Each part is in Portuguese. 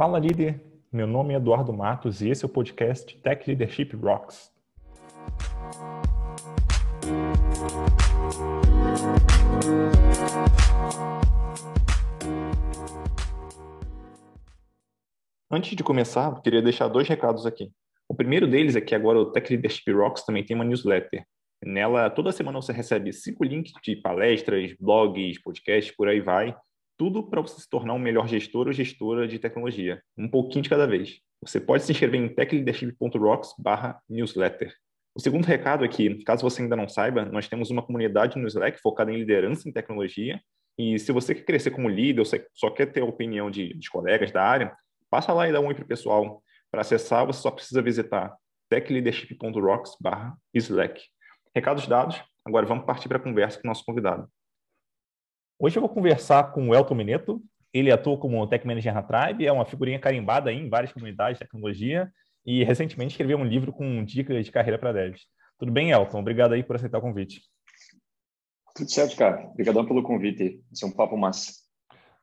Fala líder, meu nome é Eduardo Matos e esse é o podcast Tech Leadership Rocks. Antes de começar, queria deixar dois recados aqui. O primeiro deles é que agora o Tech Leadership Rocks também tem uma newsletter. Nela, toda semana você recebe cinco links de palestras, blogs, podcasts, por aí vai, tudo para você se tornar um melhor gestor ou gestora de tecnologia, um pouquinho de cada vez. Você pode se inscrever em techleadership.rocks/newsletter. O segundo recado é que, caso você ainda não saiba, nós temos uma comunidade no Slack focada em liderança em tecnologia. E se você quer crescer como líder ou só quer ter a opinião de, de colegas da área, passa lá e dá um oi para o pessoal. Para acessar, você só precisa visitar techleadership.rocks/slack. Recados dados, agora vamos partir para a conversa com o nosso convidado. Hoje eu vou conversar com o Elton Mineto. Ele atua como Tech Manager na Tribe, é uma figurinha carimbada em várias comunidades de tecnologia e recentemente escreveu um livro com dicas de carreira para devs. Tudo bem, Elton? Obrigado aí por aceitar o convite. Tudo certo, cara. Obrigadão pelo convite. Esse é um papo massa.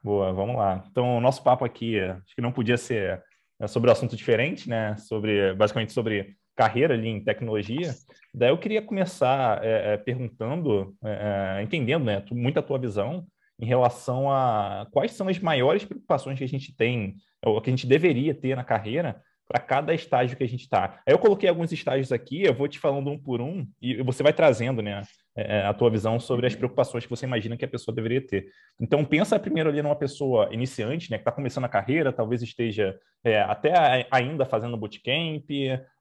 Boa, vamos lá. Então, o nosso papo aqui, acho que não podia ser é, sobre um assunto diferente, né? Sobre, basicamente sobre carreira ali em tecnologia. Daí eu queria começar é, é, perguntando, é, é entendendo né, muito a tua visão em relação a quais são as maiores preocupações que a gente tem, ou que a gente deveria ter na carreira para cada estágio que a gente está. Aí eu coloquei alguns estágios aqui, eu vou te falando um por um e você vai trazendo, né, é, a tua visão sobre as preocupações que você imagina que a pessoa deveria ter. Então pensa primeiro ali numa pessoa iniciante, né, que está começando a carreira, talvez esteja é, até ainda fazendo bootcamp,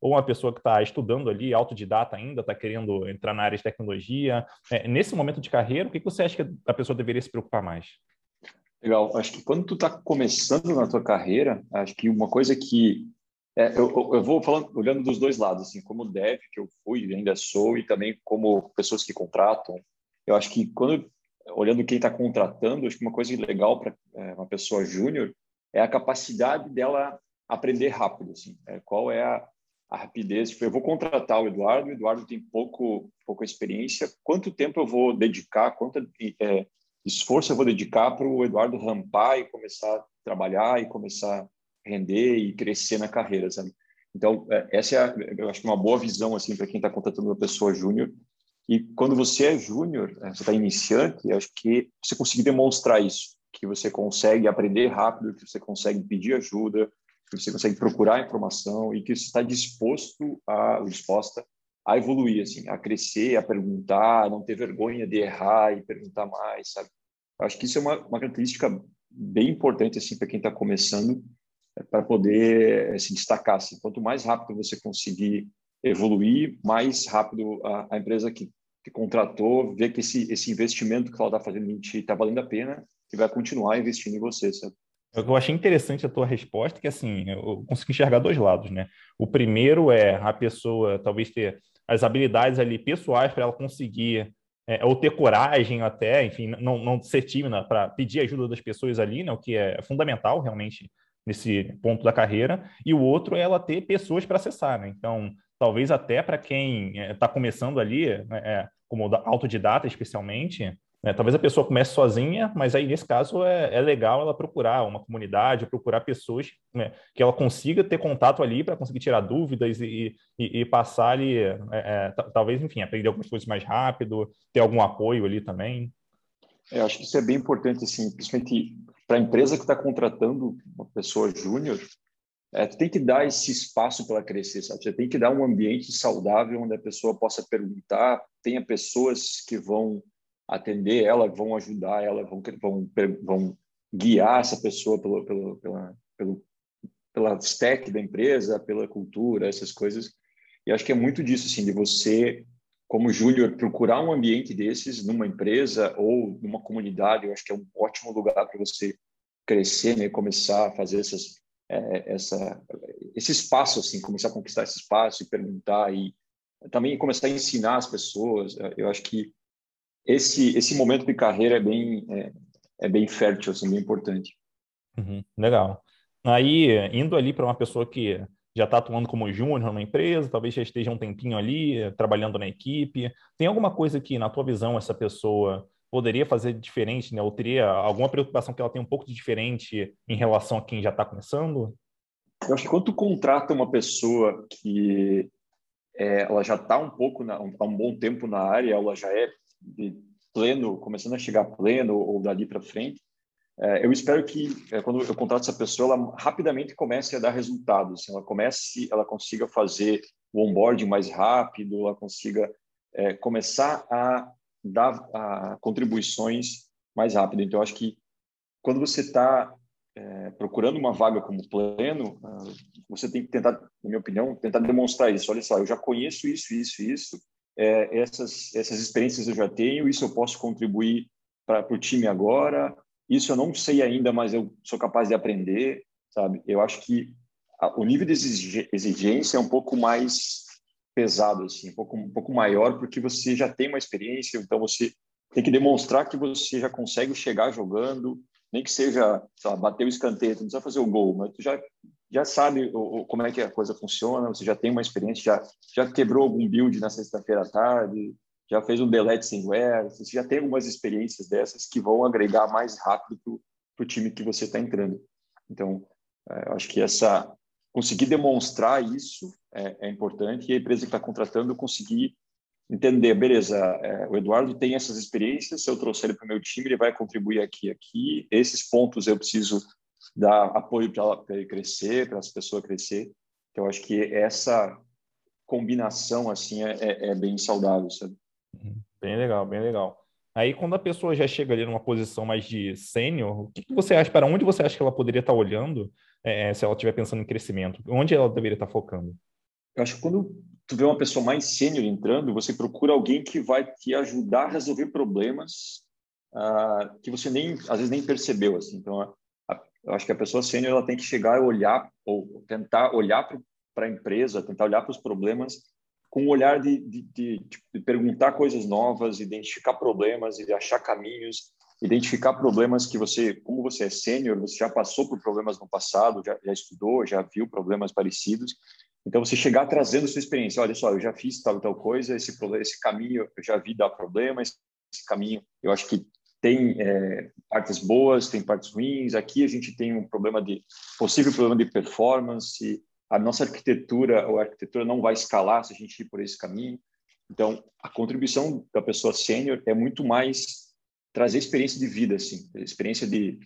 ou uma pessoa que está estudando ali, autodidata ainda, está querendo entrar na área de tecnologia. É, nesse momento de carreira, o que, que você acha que a pessoa deveria se preocupar mais? Legal. Acho que quando tu está começando na tua carreira, acho que uma coisa que é, eu, eu, vou falando, olhando dos dois lados, assim, como dev que eu fui e ainda sou, e também como pessoas que contratam. Eu acho que quando olhando quem está contratando, acho que uma coisa legal para é, uma pessoa júnior é a capacidade dela aprender rápido, assim. É, qual é a, a rapidez? Tipo, eu vou contratar o Eduardo, o Eduardo tem pouco pouca experiência. Quanto tempo eu vou dedicar? Quanto é, esforço eu vou dedicar para o Eduardo rampar e começar a trabalhar e começar render e crescer na carreira, sabe? Então, é, essa é, eu acho que uma boa visão, assim, para quem está contratando uma pessoa júnior. E quando você é júnior, é, você está iniciante, eu acho que você conseguir demonstrar isso, que você consegue aprender rápido, que você consegue pedir ajuda, que você consegue procurar informação e que você está disposto a, disposta a evoluir, assim, a crescer, a perguntar, a não ter vergonha de errar e perguntar mais, sabe? Eu acho que isso é uma, uma característica bem importante, assim, para quem está começando, para poder eh, se destacar. Assim. Quanto mais rápido você conseguir evoluir, mais rápido a, a empresa que, contratou vê que esse, esse investimento que ela está fazendo em ti está valendo a pena e vai continuar investindo em você, sabe? Eu achei interessante a tua resposta, que assim, eu consigo enxergar dois lados, né? O primeiro é a pessoa talvez ter as habilidades ali pessoais para ela conseguir é, ou ter coragem até, enfim, não, não ser tímida para pedir ajuda das pessoas ali, né? O que é fundamental realmente nesse ponto da carreira, e o outro é ela ter pessoas para acessar, né? Então, talvez até para quem está é, começando ali, né, é, como autodidata especialmente, né, talvez a pessoa comece sozinha, mas aí nesse caso é, é legal ela procurar uma comunidade, procurar pessoas né, que ela consiga ter contato ali para conseguir tirar dúvidas e, e, e passar ali, é, é, talvez, enfim, aprender algumas coisas mais rápido, ter algum apoio ali também. Eu acho que isso é bem importante, assim, principalmente para a empresa que está contratando uma pessoa júnior, é, tu tem que dar esse espaço para ela crescer, sabe? Você tem que dar um ambiente saudável onde a pessoa possa perguntar, tenha pessoas que vão atender ela, vão ajudar ela, vão, vão, vão guiar essa pessoa pelo, pelo, pela, pelo, pela stack da empresa, pela cultura, essas coisas. E acho que é muito disso, assim, de você como júnior, procurar um ambiente desses numa empresa ou numa comunidade, eu acho que é um ótimo lugar para você crescer, né? Começar a fazer essas, é, essa, esse espaço, assim, começar a conquistar esse espaço e perguntar e também começar a ensinar as pessoas. Eu acho que esse esse momento de carreira é bem é, é bem fértil, assim, bem importante. Uhum, legal. Aí, indo ali para uma pessoa que já está atuando como júnior numa empresa, talvez já esteja um tempinho ali, trabalhando na equipe. Tem alguma coisa que, na tua visão, essa pessoa poderia fazer diferente, né? Ou teria alguma preocupação que ela tem um pouco de diferente em relação a quem já está começando? Eu acho que quando tu contrata uma pessoa que é, ela já está um pouco na, um, há um bom tempo na área, ela já é pleno, começando a chegar pleno ou dali para frente, eu espero que é, quando eu contrato essa pessoa, ela rapidamente comece a dar resultados. Ela comece, ela consiga fazer o onboarding mais rápido, ela consiga é, começar a dar a, contribuições mais rápido. Então, eu acho que quando você está é, procurando uma vaga como pleno, ah, você tem que tentar, na minha opinião, tentar demonstrar isso. Olha só, eu já conheço isso, isso, isso. É, essas essas experiências eu já tenho. Isso eu posso contribuir para o time agora. Isso eu não sei ainda, mas eu sou capaz de aprender, sabe? Eu acho que a, o nível de exigência é um pouco mais pesado, assim, um pouco, um pouco maior, porque você já tem uma experiência, então você tem que demonstrar que você já consegue chegar jogando, nem que seja, sei lá, bater o escanteio, não precisa fazer o gol, mas tu já, já sabe o, como é que a coisa funciona, você já tem uma experiência, já, já quebrou algum build na sexta-feira à tarde, já fez um delete sem você já tem algumas experiências dessas que vão agregar mais rápido para o time que você está entrando. Então, é, acho que essa conseguir demonstrar isso é, é importante e a empresa que está contratando conseguir entender, beleza, é, o Eduardo tem essas experiências, se eu trouxer ele para o meu time, ele vai contribuir aqui aqui, esses pontos eu preciso dar apoio para ele crescer, para as pessoas crescer. Então, acho que essa combinação assim é, é, é bem saudável, sabe? Uhum. Bem legal, bem legal. Aí, quando a pessoa já chega ali numa posição mais de sênior, o que, que, você acha, para onde você acha que ela poderia estar olhando é, se ela estiver pensando em crescimento? Onde ela deveria estar focando? Eu acho que quando tu vê uma pessoa mais sênior entrando, você procura alguém que vai te ajudar a resolver problemas uh, que você nem às vezes nem percebeu assim. Então, a, a, eu acho que a pessoa sênior ela tem que chegar e olhar ou tentar olhar para a empresa, tentar olhar para os problemas com o olhar de, de, de, de, perguntar coisas novas, identificar problemas e achar caminhos, identificar problemas que você, como você é sênior, você já passou por problemas no passado, já, já estudou, já viu problemas parecidos então, você chegar trazendo sua experiência, olha só, eu já fiz tal e tal coisa, esse, esse caminho eu já vi dar problema, esse, caminho eu acho que tem é, partes boas, tem partes ruins. Aqui a gente tem um problema de possível problema de performance. A nossa arquitetura, ou a arquitetura não vai escalar se a gente ir por esse caminho. Então, a contribuição da pessoa sênior é muito mais trazer experiência de vida, assim, experiência de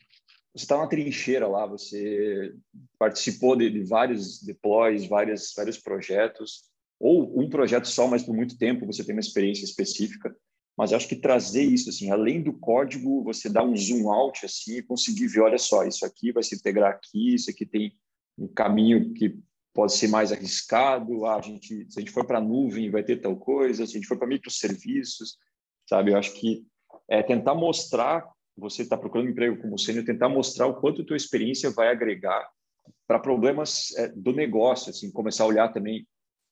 você está na trincheira lá, você participou de, de, vários deploys, várias, vários projetos, ou um projeto só, mas por muito tempo você tem uma experiência específica. Mas acho que trazer isso, assim, além do código, você dá um zoom out assim e conseguir ver, olha só, isso aqui vai se integrar aqui, isso aqui tem um caminho que pode ser mais arriscado. Ah, a gente, se a gente for para a nuvem, vai ter tal coisa. Se a gente for para microserviços, sabe? Eu acho que é tentar mostrar você está procurando emprego como sênior, tentar mostrar o quanto a tua experiência vai agregar para problemas é, do negócio, assim, começar a olhar também,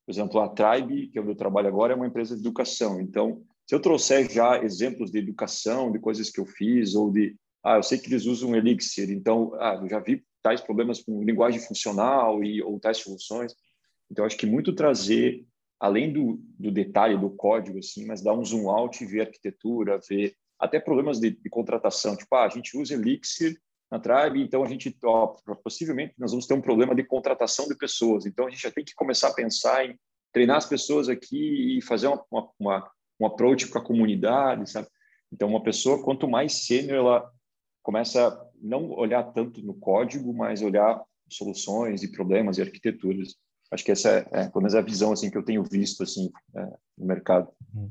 por exemplo, a Tribe, que é onde eu trabalho agora, é uma empresa de educação. Então, se eu trouxer já exemplos de educação, de coisas que eu fiz, ou de, ah, eu sei que eles usam Elixir, então, ah, eu já vi tais problemas com linguagem funcional e ou tais soluções. Então, acho que muito trazer, além do, do detalhe do código, assim, mas dar um zoom out e ver arquitetura, ver até problemas de, de contratação, tipo, ah, a gente usa Elixir na Tribe, então a gente, ó, possivelmente, nós vamos ter um problema de contratação de pessoas, então a gente já tem que começar a pensar em treinar as pessoas aqui e fazer uma, uma, uma um approach com a comunidade, sabe? Então, uma pessoa, quanto mais sênior, ela começa não olhar tanto no código, mas olhar soluções e problemas e arquiteturas. Acho que essa é, é pelo menos a visão assim que eu tenho visto assim é, no mercado. Uhum.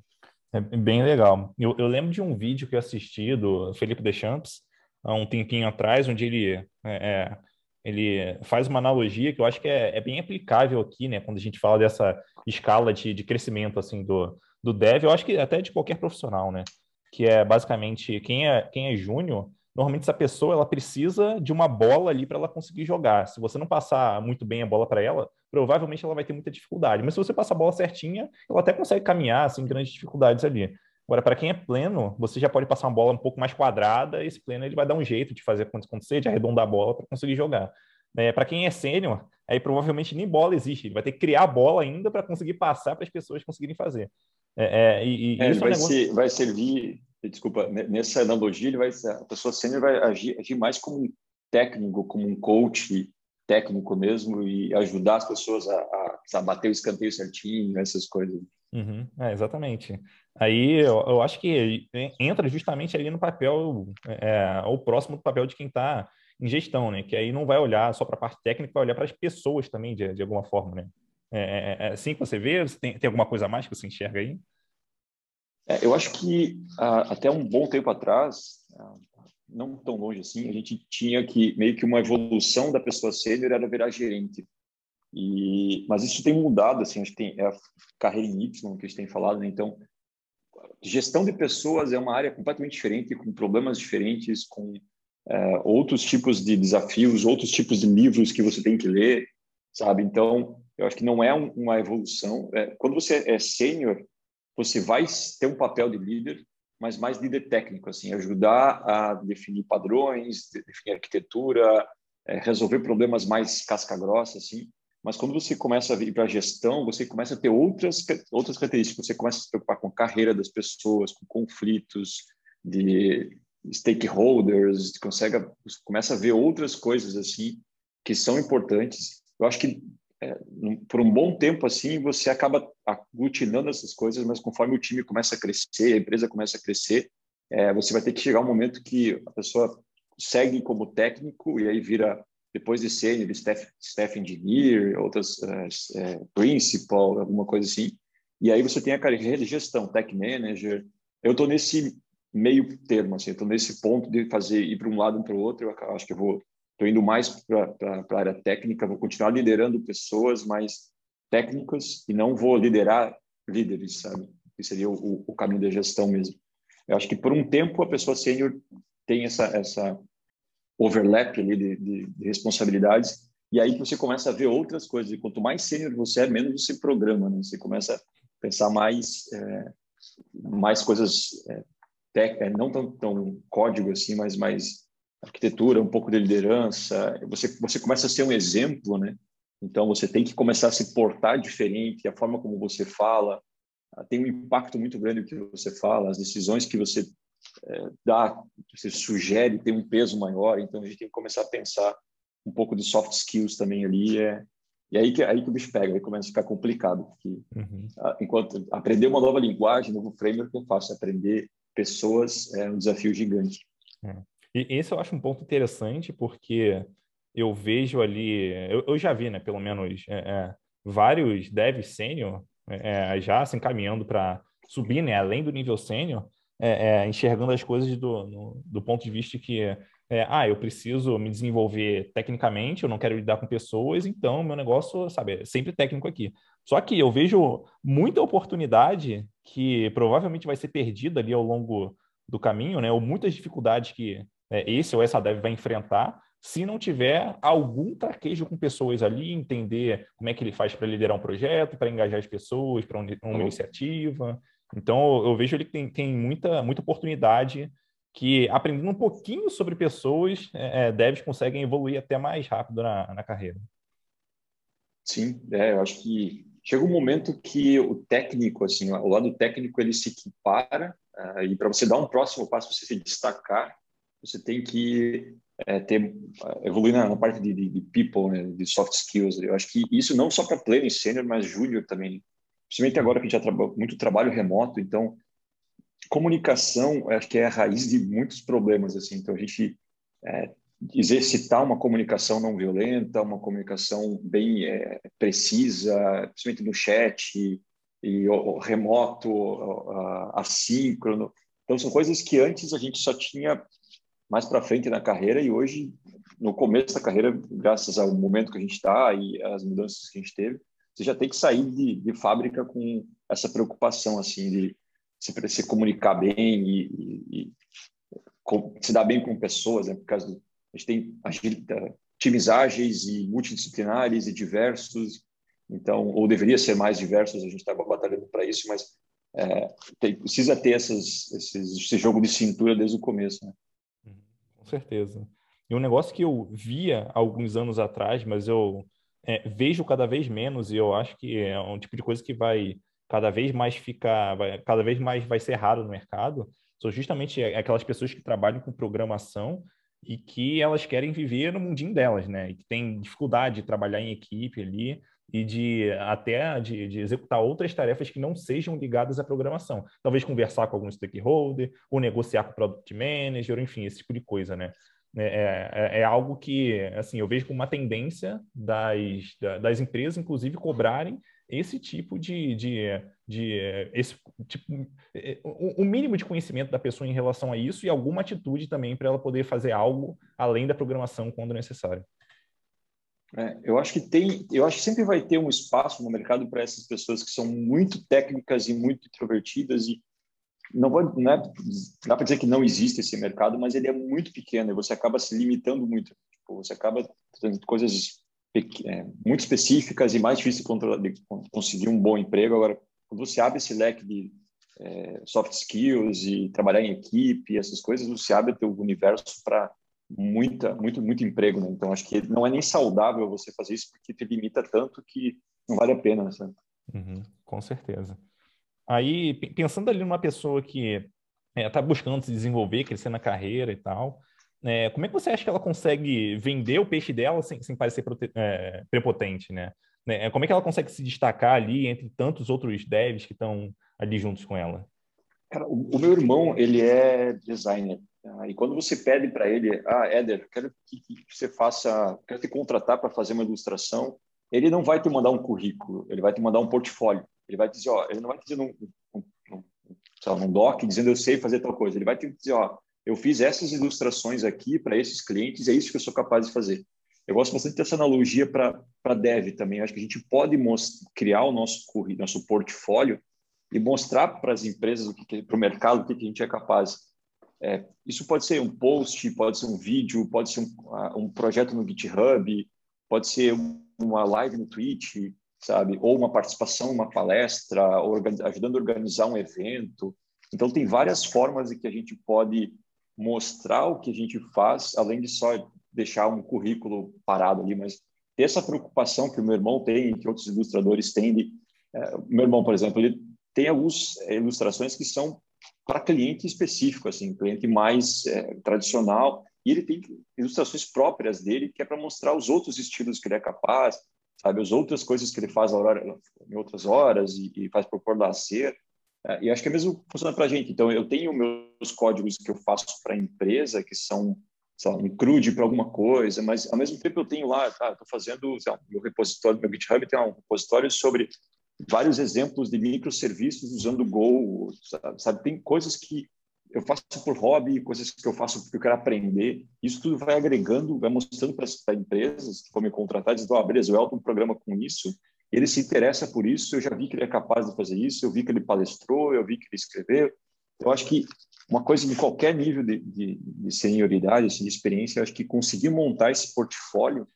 É bem legal. Eu, eu, lembro de um vídeo que eu assisti do Felipe Deschamps há um tempinho atrás, onde ele, é, é, ele faz uma analogia que eu acho que é, é, bem aplicável aqui, né? Quando a gente fala dessa escala de, de crescimento assim do, do dev, eu acho que até de qualquer profissional, né? Que é basicamente quem é, quem é júnior normalmente essa pessoa ela precisa de uma bola ali para ela conseguir jogar. Se você não passar muito bem a bola para ela, provavelmente ela vai ter muita dificuldade. Mas se você passar a bola certinha, ela até consegue caminhar sem grandes dificuldades ali. Agora, para quem é pleno, você já pode passar uma bola um pouco mais quadrada, e esse pleno ele vai dar um jeito de fazer acontecer, de arredondar a bola para conseguir jogar. É, para quem é sênior, aí provavelmente nem bola existe, ele vai ter que criar a bola ainda para conseguir passar para as pessoas conseguirem fazer. É, é, e, e é, vai, é um negócio... ser, vai servir desculpa, nessa analogia, ele vai, a pessoa sênior vai agir, agir mais como um técnico, como um coach técnico mesmo e ajudar as pessoas a, a, a bater o escanteio certinho, essas coisas. Uhum, é, exatamente. Aí eu, eu, acho que entra justamente ali no papel, é, o próximo do papel de quem está em gestão, né? Que aí não vai olhar só para a parte técnica, vai olhar para as pessoas também, de, de alguma forma, né? É, é, é, assim que você vê? Tem, tem alguma coisa a mais que você enxerga aí? É, eu acho que uh, até um bom tempo atrás, uh, não tão longe assim, a gente tinha que meio que uma evolução da pessoa sênior era virar gerente. E, mas isso tem mudado, assim, acho que tem é a carreira em Y que a gente tem falado, né? Então, gestão de pessoas é uma área completamente diferente, com problemas diferentes, com é, outros tipos de desafios, outros tipos de livros que você tem que ler, sabe? Então, eu acho que não é um, uma evolução. É, quando você é sênior, você vai ter um papel de líder, mas mais líder técnico, assim, ajudar a definir padrões, definir arquitetura, é, resolver problemas mais casca-grossa, assim. Mas quando você começa a vir para a gestão, você começa a ter outras outras características. Você começa a se preocupar com a carreira das pessoas, com conflitos de stakeholders, consegue começa a ver outras coisas assim que são importantes. Eu acho que é, por um bom tempo assim você acaba aglutinando essas coisas, mas conforme o time começa a crescer, a empresa começa a crescer, é, você vai ter que chegar um momento que a pessoa segue como técnico e aí vira depois de sênior, staff, staff engineer, outras uh, uh, principal, alguma coisa assim. E aí você tem a carreira de gestão, tech manager. Eu estou nesse meio termo, assim, estou nesse ponto de fazer ir para um lado e para o outro. Eu acho que eu vou, estou indo mais para a área técnica, vou continuar liderando pessoas mais técnicas e não vou liderar líderes, sabe? Que seria o, o caminho da gestão mesmo. Eu acho que por um tempo a pessoa sênior tem essa essa overlap ali de, de, de, responsabilidades, e aí você começa a ver outras coisas. E quanto mais sênior você é, menos você programa, né? Você começa a pensar mais, é, mais coisas, é, tec, é, não tão, tão código assim, mas mais arquitetura, um pouco de liderança. Você, você começa a ser um exemplo, né? Então você tem que começar a se portar diferente, a forma como você fala tem um impacto muito grande o que você fala, as decisões que você é, dá, você sugere, tem um peso maior, então a gente tem que começar a pensar um pouco de soft skills também ali, é, e aí que, aí que o bicho pega, aí começa a ficar complicado, porque uhum. a, enquanto aprender uma nova linguagem, um novo framework eu faço, aprender pessoas é um desafio gigante. É. E esse eu acho um ponto interessante, porque eu vejo ali, eu, eu já vi, né, pelo menos, é, é vários devs sênior é, é, já se encaminhando para subir, né, além do nível sênior, é, é, enxergando as coisas do, no, do ponto de vista que, ah, eu preciso me desenvolver tecnicamente, eu não quero lidar com pessoas, então meu negócio, sabe, é sempre técnico aqui. Só que eu vejo muita oportunidade que provavelmente vai ser perdida ali ao longo do caminho, né, ou muitas dificuldades que é, esse ou essa dev vai enfrentar, se não tiver algum traquejo com pessoas ali, entender como é que ele faz para liderar um projeto, para engajar as pessoas, para uma, uma iniciativa. Então, eu vejo ele que tem, tem muita, muita oportunidade que, aprendendo um pouquinho sobre pessoas, é, é, devs conseguem evoluir até mais rápido na, na carreira. Sim, é, eu acho que chega um momento que o técnico, assim, o lado técnico, ele se equipara uh, e para você dar um próximo passo, você se destacar, você tem que é, ter evoluir na, parte de, de, de people, né, de soft skills. Eu acho que isso não só para pleno e sênior, mas júnior também principalmente agora que a gente já trabalha muito trabalho remoto, então comunicação acho que é a raiz de muitos problemas assim. Então a gente é, exercitar uma comunicação não violenta, uma comunicação bem é, precisa, principalmente no chat e, o, remoto, o, assíncrono. Então são coisas que antes a gente só tinha mais para frente na carreira e hoje no começo da carreira, graças ao momento que a gente está e às mudanças que a gente teve, você já tem que sair de, de fábrica com essa preocupação assim de se, se comunicar bem e, e, e com, se dar bem com pessoas, né? Por causa do, a gente tem times ágeis e multidisciplinares e diversos, então ou deveria ser mais diversos. A gente está batalhando para isso, mas é, tem, precisa ter essas, esses, esse jogo de cintura desde o começo. Né? Certeza. E um negócio que eu via alguns anos atrás, mas eu é, vejo cada vez menos e eu acho que é um tipo de coisa que vai cada vez mais ficar, vai, cada vez mais vai ser raro no mercado, são justamente aquelas pessoas que trabalham com programação e que elas querem viver no mundinho delas, né? E que tem dificuldade de trabalhar em equipe ali e de até de, de, executar outras tarefas que não sejam ligadas à programação. Talvez conversar com algum stakeholder, ou negociar com o product manager, enfim, esse tipo de coisa, né? É, é, é, é algo que, assim, eu vejo como uma tendência das, das empresas, inclusive, cobrarem esse tipo de, de, de esse tipo, o mínimo de conhecimento da pessoa em relação a isso e alguma atitude também para ela poder fazer algo além da programação quando necessário. É, eu acho que tem, eu acho que sempre vai ter um espaço no mercado para essas pessoas que são muito técnicas e muito introvertidas e não vou, não é, dá para dizer que não existe esse mercado, mas ele é muito pequeno e você acaba se limitando muito. Tipo, você acaba fazendo coisas é, muito específicas e mais difícil de, conseguir um bom emprego. Agora, quando você abre esse leque de é, soft skills e trabalhar em equipe, essas coisas, você abre o universo para muita, muito, muito emprego, né? Então, acho que não é nem saudável você fazer isso porque te limita tanto que não vale a pena, sabe? Uhum, com certeza. Aí, pensando ali numa pessoa que está é, tá buscando se desenvolver, crescer na carreira e tal, é, como é que você acha que ela consegue vender o peixe dela sem, sem parecer é, prepotente, né? né? Como é que ela consegue se destacar ali entre tantos outros devs que estão ali juntos com ela? Cara, o, o meu irmão, ele é designer. Tá? E quando você pede para ele, ah, Éder, quero que, que, você faça, quero te contratar para fazer uma ilustração, ele não vai te mandar um currículo, ele vai te mandar um portfólio. Ele vai dizer, ó, ele não vai dizer num, num, num, num doc dizendo eu sei fazer tal coisa. Ele vai te dizer, ó, eu fiz essas ilustrações aqui para esses clientes, é isso que eu sou capaz de fazer. Eu gosto bastante dessa analogia para dev também. Eu acho que a gente pode criar o nosso nosso portfólio e mostrar para as empresas, para o mercado, o que, que a gente é capaz. É, isso pode ser um post, pode ser um vídeo, pode ser um, um projeto no GitHub, pode ser uma live no Twitch, sabe? Ou uma participação uma palestra, ajudando a organizar um evento. Então, tem várias formas de que a gente pode mostrar o que a gente faz, além de só deixar um currículo parado ali, mas ter essa preocupação que o meu irmão tem, que outros ilustradores têm. De, é, meu irmão, por exemplo, ele tem algumas ilustrações que são para cliente específico, assim, cliente mais é, tradicional, e ele tem ilustrações próprias dele, que é para mostrar os outros estilos que ele é capaz, sabe, as outras coisas que ele faz hora, em outras horas e, e faz por pôr lazer. É, e acho que é mesmo funciona para a gente. Então, eu tenho meus códigos que eu faço para a empresa, que são sei lá, um crude para alguma coisa, mas ao mesmo tempo eu tenho lá, tá, estou fazendo, sei lá, meu repositório, meu GitHub tem um repositório sobre vários exemplos de microserviços usando Go, sabe? sabe? Tem coisas que eu faço por hobby, coisas que eu faço porque eu quero aprender. Isso tudo vai agregando, vai mostrando para as empresas que vão me contratar, dizendo, oh, beleza, o um programa com isso, ele se interessa por isso, eu já vi que ele é capaz de fazer isso, eu vi que ele palestrou, eu vi que ele escreveu. Eu acho que uma coisa de qualquer nível de, de, de senioridade, assim, de experiência, eu acho que conseguir montar esse portfólio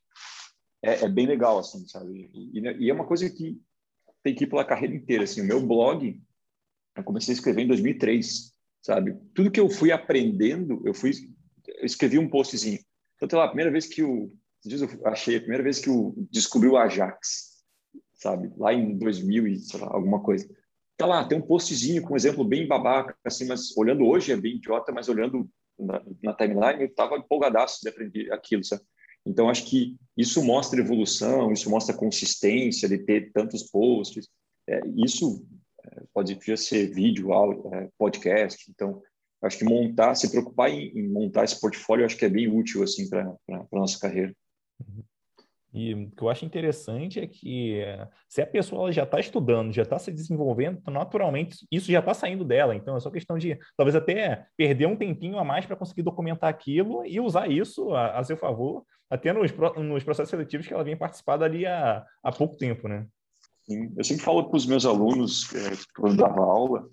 é, é bem legal, assim, sabe? E, e, é uma coisa que tem que ir pela carreira inteira, assim. O meu blog, eu comecei a escrever em 2003, sabe? Tudo que eu fui aprendendo, eu fui eu escrevi um postzinho. Então, lá, a primeira vez que o eu achei a primeira vez que o descobri o Ajax, sabe? Lá em 2000 e sei lá, alguma coisa. Tá lá, tem um postzinho com um exemplo bem babaca, assim, mas olhando hoje é bem idiota, mas olhando na, na timeline eu tava empolgadaço de aprender aquilo, sabe? Então acho que isso mostra evolução, isso mostra consistência de ter tantos posts. É, isso é, pode ser vídeo, áudio, é, podcast. Então acho que montar, se preocupar em, em montar esse portfólio, acho que é bem útil assim para a nossa carreira. Uhum. E o que eu acho interessante é que se a pessoa já está estudando, já está se desenvolvendo, então, naturalmente isso já está saindo dela. Então é só questão de talvez até perder um tempinho a mais para conseguir documentar aquilo e usar isso a, a seu favor, até nos, nos, processos seletivos que ela vem participar ali há, há pouco tempo, né? Sim, eu sempre falo para os meus alunos, é, quando dava aula,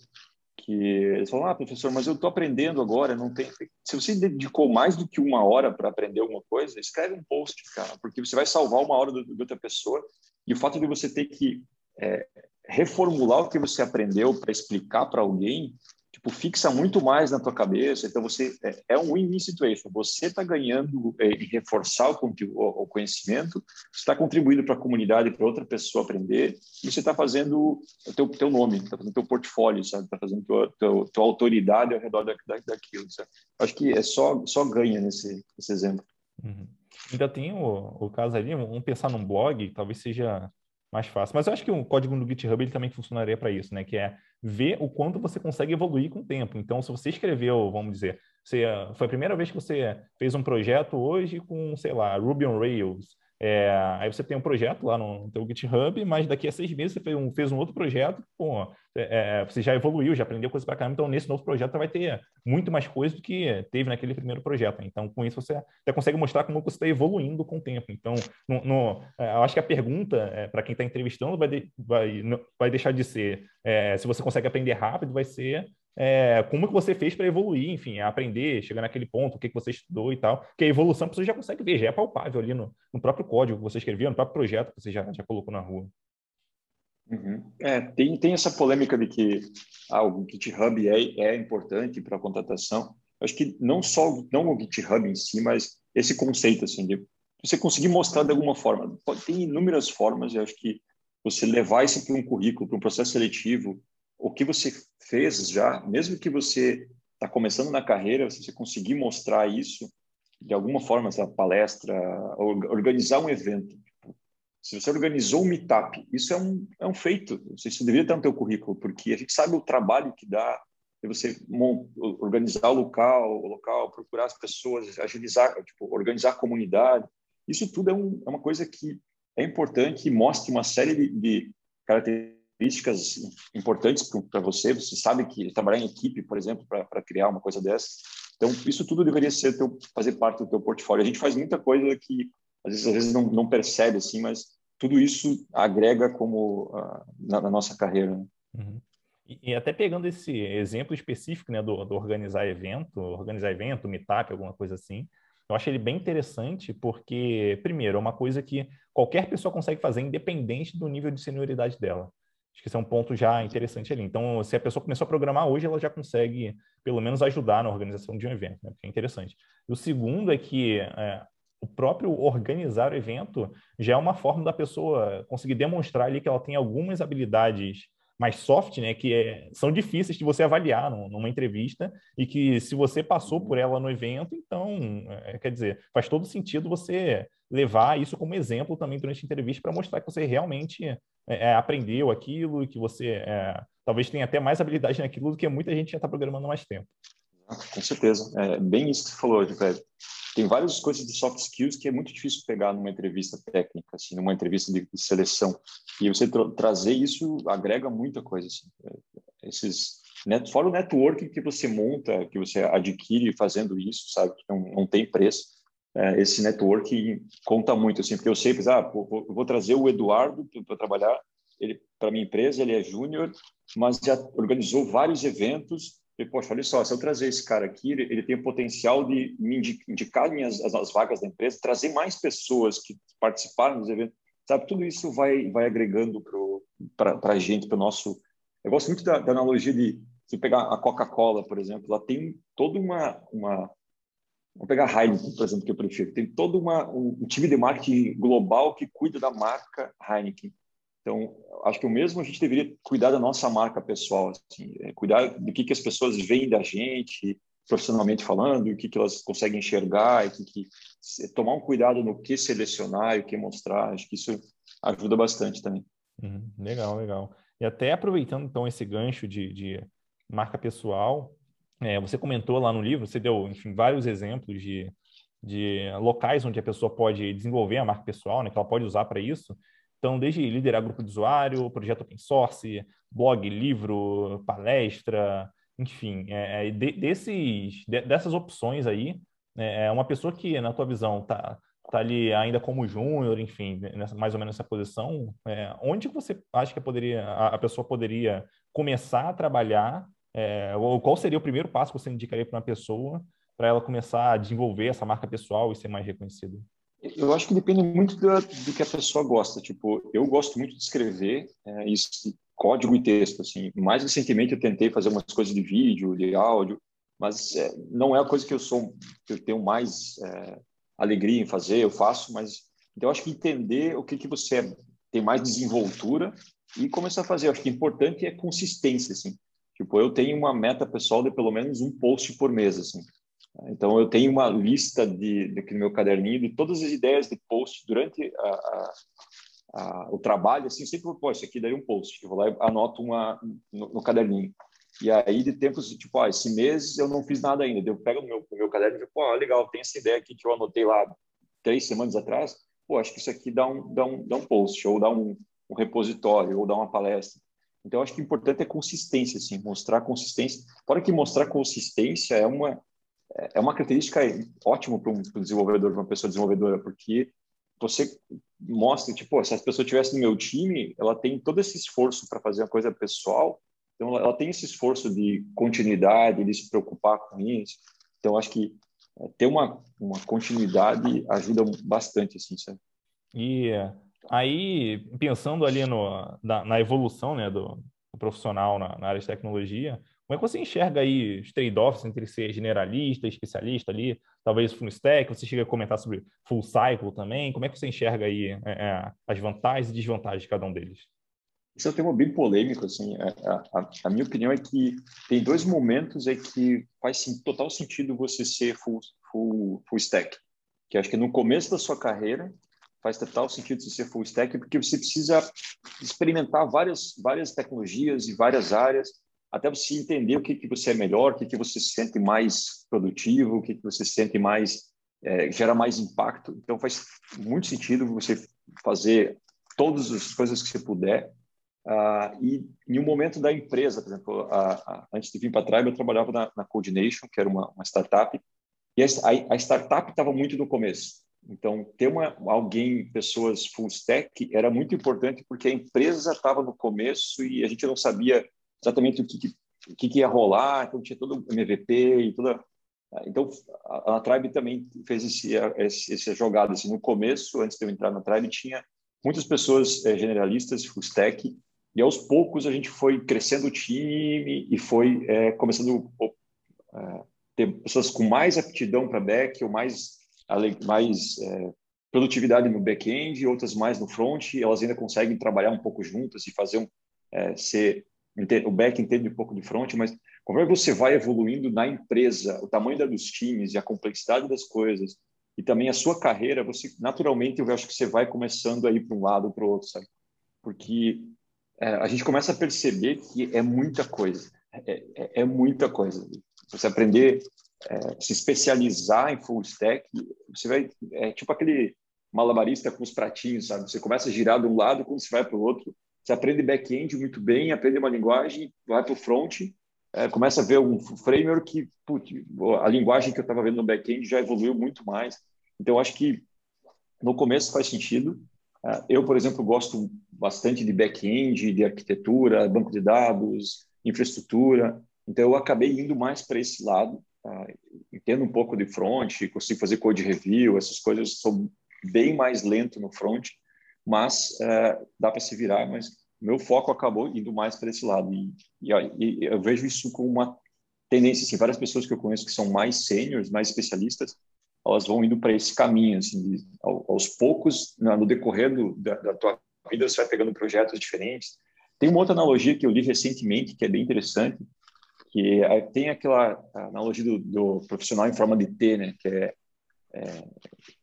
que eles falam, ah, professor, mas eu estou aprendendo agora, não tem... Se você dedicou mais do que uma hora para aprender alguma coisa, escreve um post, cara, porque você vai salvar uma hora de outra pessoa. E o fato de você ter que é, reformular o que você aprendeu para explicar para alguém, tipo, fixa muito mais na tua cabeça. Então, você é, é um win-win situation. Você está ganhando é, em reforçar o, o, o conhecimento, você está contribuindo para a comunidade, para outra pessoa aprender, e você está fazendo o teu, teu nome, está fazendo teu portfólio, sabe? Está fazendo tua, tua, tua, autoridade ao redor da, da, daquilo. Sabe? Acho que é só, só ganha nesse, nesse exemplo. Uhum. Ainda tem o, o caso ali, vamos pensar num blog, talvez seja mais fácil. Mas eu acho que o código no GitHub ele também funcionaria para isso, né? Que é ver o quanto você consegue evoluir com o tempo. Então, se você escreveu, vamos dizer, você, foi a primeira vez que você fez um projeto hoje com, sei lá, Ruby on Rails, é, aí você tem um projeto lá no teu GitHub, mas daqui a seis meses você fez um, fez um outro projeto, pô, é, é, você já evoluiu, já aprendeu coisas para caramba, então nesse novo projeto você vai ter muito mais coisa do que teve naquele primeiro projeto. Então, com isso, você até consegue mostrar como você está evoluindo com o tempo. Então, no, no, é, eu acho que a pergunta é, para quem está entrevistando vai, de, vai, vai deixar de ser é, se você consegue aprender rápido, vai ser é, como que você fez para evoluir, enfim, aprender, chegar naquele ponto, o que, que você estudou e tal, que a evolução você já consegue ver, já é palpável ali no, no próprio código que você escreveu, no próprio projeto que você já, já colocou na rua. Uhum. É, tem, tem essa polêmica de que ah, o GitHub é, é importante para a contratação. Acho que não só não o GitHub em si, mas esse conceito assim de você conseguir mostrar de alguma forma. Tem inúmeras formas. Eu acho que você levar isso para um currículo, para um processo seletivo, o que você fez já, mesmo que você está começando na carreira, se você conseguir mostrar isso de alguma forma, essa palestra, organizar um evento. Se você organizou um meetup, isso é um, é um feito. Isso deveria estar no teu currículo, porque a gente sabe o trabalho que dá você organizar o local, o local, procurar as pessoas, agilizar, tipo, organizar a comunidade. Isso tudo é, um, é uma coisa que é importante e mostra uma série de, de características características importantes para você. Você sabe que trabalhar em equipe, por exemplo, para criar uma coisa dessa. Então, isso tudo deveria ser teu, fazer parte do teu portfólio. A gente faz muita coisa que às vezes, às vezes não, não percebe assim, mas tudo isso agrega como uh, na, na, nossa carreira. Né? Uhum. E, e, até pegando esse exemplo específico, né, do, do organizar evento, organizar evento, meetup, alguma coisa assim, eu acho ele bem interessante porque, primeiro, é uma coisa que qualquer pessoa consegue fazer, independente do nível de senioridade dela. Acho que esse é um ponto já interessante ali. Então, se a pessoa começou a programar hoje, ela já consegue, pelo menos, ajudar na organização de um evento, né? é interessante. E o segundo é que é, o próprio organizar o evento já é uma forma da pessoa conseguir demonstrar ali que ela tem algumas habilidades mais soft, né, que é, são difíceis de você avaliar numa entrevista e que se você passou por ela no evento, então, é, quer dizer, faz todo sentido você levar isso como exemplo também durante a entrevista para mostrar que você realmente é, é, aprendeu aquilo e que você é, talvez tenha até mais habilidade naquilo do que muita gente já está programando há mais tempo. Com certeza. É bem isso que você falou, Fred. Tem várias coisas de soft skills que é muito difícil pegar numa entrevista técnica, assim, numa entrevista de, de seleção. E você tra trazer isso agrega muita coisa. Assim. É, esses, net, fora o network que você monta, que você adquire fazendo isso, sabe? Que não, não tem preço é, esse network conta muito, assim, porque eu sei, ah, pô, vou trazer o Eduardo para trabalhar, ele para minha empresa, ele é júnior, mas já organizou vários eventos. E, poxa, olha só, se eu trazer esse cara aqui, ele, ele tem o potencial de me indicar minhas, as, as vagas da empresa, trazer mais pessoas que participaram dos eventos, sabe? Tudo isso vai, vai agregando para a gente, para o nosso. Eu gosto muito da, da analogia de se pegar a Coca-Cola, por exemplo, ela tem toda uma, uma Vamos pegar a Heineken, por exemplo, que eu prefiro. Tem todo uma, um time de marketing global que cuida da marca Heineken. Então, acho que o mesmo a gente deveria cuidar da nossa marca pessoal, assim, é, cuidar do que, que as pessoas veem da gente, profissionalmente falando, o que, que elas conseguem enxergar, e que, que tomar um cuidado no que selecionar e o que mostrar. Acho que isso ajuda bastante também. Uhum, legal, legal. E até aproveitando então esse gancho de, de marca pessoal, é, você comentou lá no livro, você deu enfim, vários exemplos de, de locais onde a pessoa pode desenvolver a marca pessoal, né, que ela pode usar para isso. Então, desde liderar grupo de usuário, projeto open source, blog, livro, palestra, enfim, é, é de, desses, de, dessas opções aí, né, é uma pessoa que, na tua visão, está tá ali ainda como júnior, enfim, nessa, mais ou menos nessa posição, é, onde você acha que poderia, a, a pessoa poderia começar a trabalhar é, ou qual seria o primeiro passo que você indicaria para uma pessoa para ela começar a desenvolver essa marca pessoal e ser mais reconhecida? Eu acho que depende muito do, do que a pessoa gosta. Tipo, eu gosto muito de escrever é, código e texto. Assim, mais recentemente eu tentei fazer umas coisas de vídeo, de áudio, mas é, não é a coisa que eu sou, que eu tenho mais é, alegria em fazer. Eu faço, mas então eu acho que entender o que que você tem mais desenvoltura e começar a fazer. Eu acho que o importante é consistência, assim. Tipo, eu tenho uma meta pessoal de pelo menos um post por mês, assim. Então, eu tenho uma lista de, de, no meu caderninho de todas as ideias de post durante a, a, a, o trabalho, assim, sempre, pô, isso aqui daria um post. Eu vou lá e anoto uma no, no, caderninho. E aí, de tempos, tipo, ah, esse mês eu não fiz nada ainda. Eu pego no meu, no meu caderno e digo, pô, legal, tem essa ideia aqui que eu anotei lá três semanas atrás. Pô, acho que isso aqui dá um, dá um, dá um post, ou dá um, um repositório, ou dá uma palestra. Então, acho que o importante é consistência, assim, mostrar consistência. Fora que mostrar consistência é uma, é uma característica ótima para um, desenvolvedor, para uma pessoa desenvolvedora, porque você mostra, tipo, se essa pessoa estivesse no meu time, ela tem todo esse esforço para fazer uma coisa pessoal, então ela tem esse esforço de continuidade, de se preocupar com isso. Então, acho que é, ter uma, uma continuidade ajuda bastante, assim, sabe? E aí, pensando ali no, na, na evolução né, do, do profissional na, na área de tecnologia, como é que você enxerga aí os trade-offs entre ser generalista, especialista ali, talvez full stack, você chega a comentar sobre full cycle também, como é que você enxerga aí é, é, as vantagens e desvantagens de cada um deles? Isso é um tema bem polêmico, assim, a, a, a minha opinião é que tem dois momentos em que faz sim, total sentido você ser full, full, full stack, que acho que no começo da sua carreira faz total sentido você ser full stack, porque você precisa experimentar várias, várias tecnologias e várias áreas, até você entender o que, que você é melhor, o que, que você se sente mais produtivo, o que, que você se sente mais, é, gera mais impacto. Então, faz muito sentido você fazer todas as coisas que você puder. Uh, e em um momento da empresa, por exemplo, a, a, antes de vir para a Tribe, eu trabalhava na, na Coordination, que era uma, uma startup, e a, a startup estava muito no começo. Então, ter uma, alguém, pessoas full stack, era muito importante porque a empresa estava no começo e a gente não sabia exatamente o que, que, o que, que ia rolar, então tinha todo o MVP e toda. Então, a, a Tribe também fez esse, esse, essa jogada. Assim, no começo, antes de eu entrar na Tribe, tinha muitas pessoas é, generalistas, full stack, e aos poucos a gente foi crescendo o time e foi é, começando a é, ter pessoas com mais aptidão para back ou mais, mais é, produtividade no back-end, outras mais no front, elas ainda conseguem trabalhar um pouco juntas e fazer um, é, ser o back entende um pouco de front, mas conforme você vai evoluindo na empresa, o tamanho dos times e a complexidade das coisas, e também a sua carreira, você naturalmente eu acho que você vai começando a ir para um lado para o outro, sabe? Porque é, a gente começa a perceber que é muita coisa, é, é, é muita coisa. Você aprender, é, se especializar em full stack, você vai é tipo aquele malabarista com os pratinhos, sabe? Você começa a girar de um lado quando você vai para o outro você aprende back-end muito bem, aprende uma linguagem, vai para o front, é, começa a ver um framework que putz, a linguagem que eu estava vendo no back-end já evoluiu muito mais. Então, acho que no começo faz sentido. É, eu, por exemplo, gosto bastante de back-end, de arquitetura, banco de dados, infraestrutura. Então, eu acabei indo mais para esse lado. Tá? Entendo um pouco de front, consigo fazer code review, essas coisas. Sou bem mais lento no front mas é, dá para se virar. Mas meu foco acabou indo mais para esse lado e, e, e, eu vejo isso como uma tendência. Assim, várias pessoas que eu conheço que são mais seniors, mais especialistas, elas vão indo para esse caminho. Assim, de, aos poucos, no decorrer do, da, da tua vida, você vai pegando projetos diferentes. Tem uma outra analogia que eu li recentemente que é bem interessante, que é, tem aquela analogia do, do, profissional em forma de T, né? Que é, é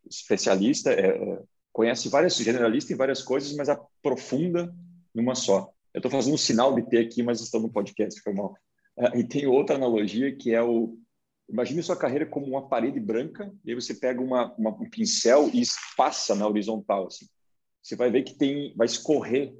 especialista, é, é conhece várias generalista em várias coisas, mas aprofunda numa só. Eu estou fazendo um sinal de T aqui, mas estou no podcast, foi mal. Uh, e tem outra analogia que é o imagine sua carreira como uma parede branca e aí você pega uma, uma, um pincel e passa na horizontal assim. Você vai ver que tem vai escorrer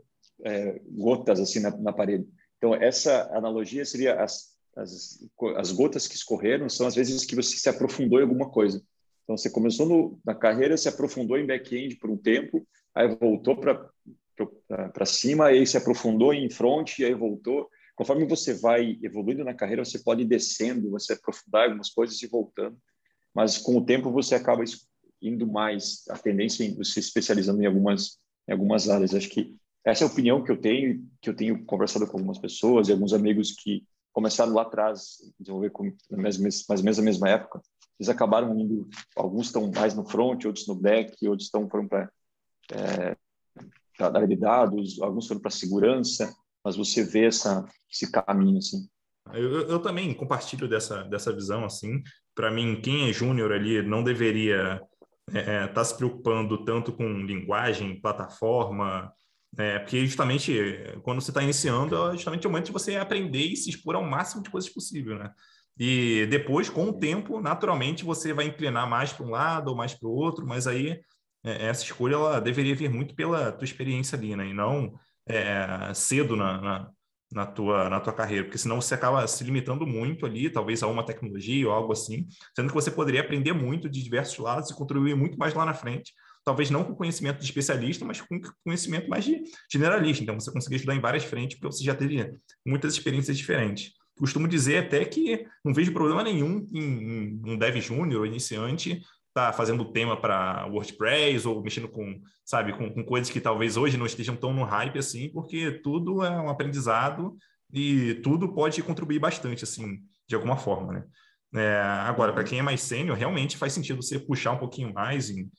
é, gotas assim na, na, parede. Então essa analogia seria as, as, as gotas que escorreram são as vezes que você se aprofundou em alguma coisa. Então, você começou no, na carreira, se aprofundou em back-end por um tempo, aí voltou para cima, aí se aprofundou em front, aí voltou. Conforme você vai evoluindo na carreira, você pode ir descendo, você aprofundar algumas coisas e voltando. Mas com o tempo você acaba indo mais, a tendência é se especializando em algumas, em algumas áreas. Acho que essa é a opinião que eu tenho, que eu tenho conversado com algumas pessoas e alguns amigos que começaram lá atrás, desenvolver com, mais, mais ou menos na mesma época. Eles acabaram indo, alguns estão mais no front, outros no back, outros estão foram para é, da de dados, alguns foram para segurança, mas você vê essa, esse caminho assim. Eu, eu também compartilho dessa, dessa visão assim. Para mim, quem é júnior ali não deveria estar é, é, tá se preocupando tanto com linguagem, plataforma, é, porque justamente quando você está iniciando, é justamente o momento de você aprender e se expor ao máximo de coisas possível, né? E depois, com o tempo, naturalmente você vai inclinar mais para um lado ou mais para o outro, mas aí é, essa escolha ela deveria vir muito pela tua experiência ali, né? E não é, cedo na, na, na, tua, na tua carreira, porque senão você acaba se limitando muito ali, talvez a uma tecnologia ou algo assim, sendo que você poderia aprender muito de diversos lados e contribuir muito mais lá na frente talvez não com conhecimento de especialista, mas com conhecimento mais de generalista. Então, você conseguir estudar em várias frentes, porque você já teria muitas experiências diferentes. Costumo dizer até que não vejo problema nenhum em, um dev júnior ou iniciante tá fazendo tema para WordPress ou mexendo com, sabe, com, com, coisas que talvez hoje não estejam tão no hype assim, porque tudo é um aprendizado e tudo pode contribuir bastante, assim, de alguma forma, né? É, agora, para quem é mais sênior, realmente faz sentido você puxar um pouquinho mais em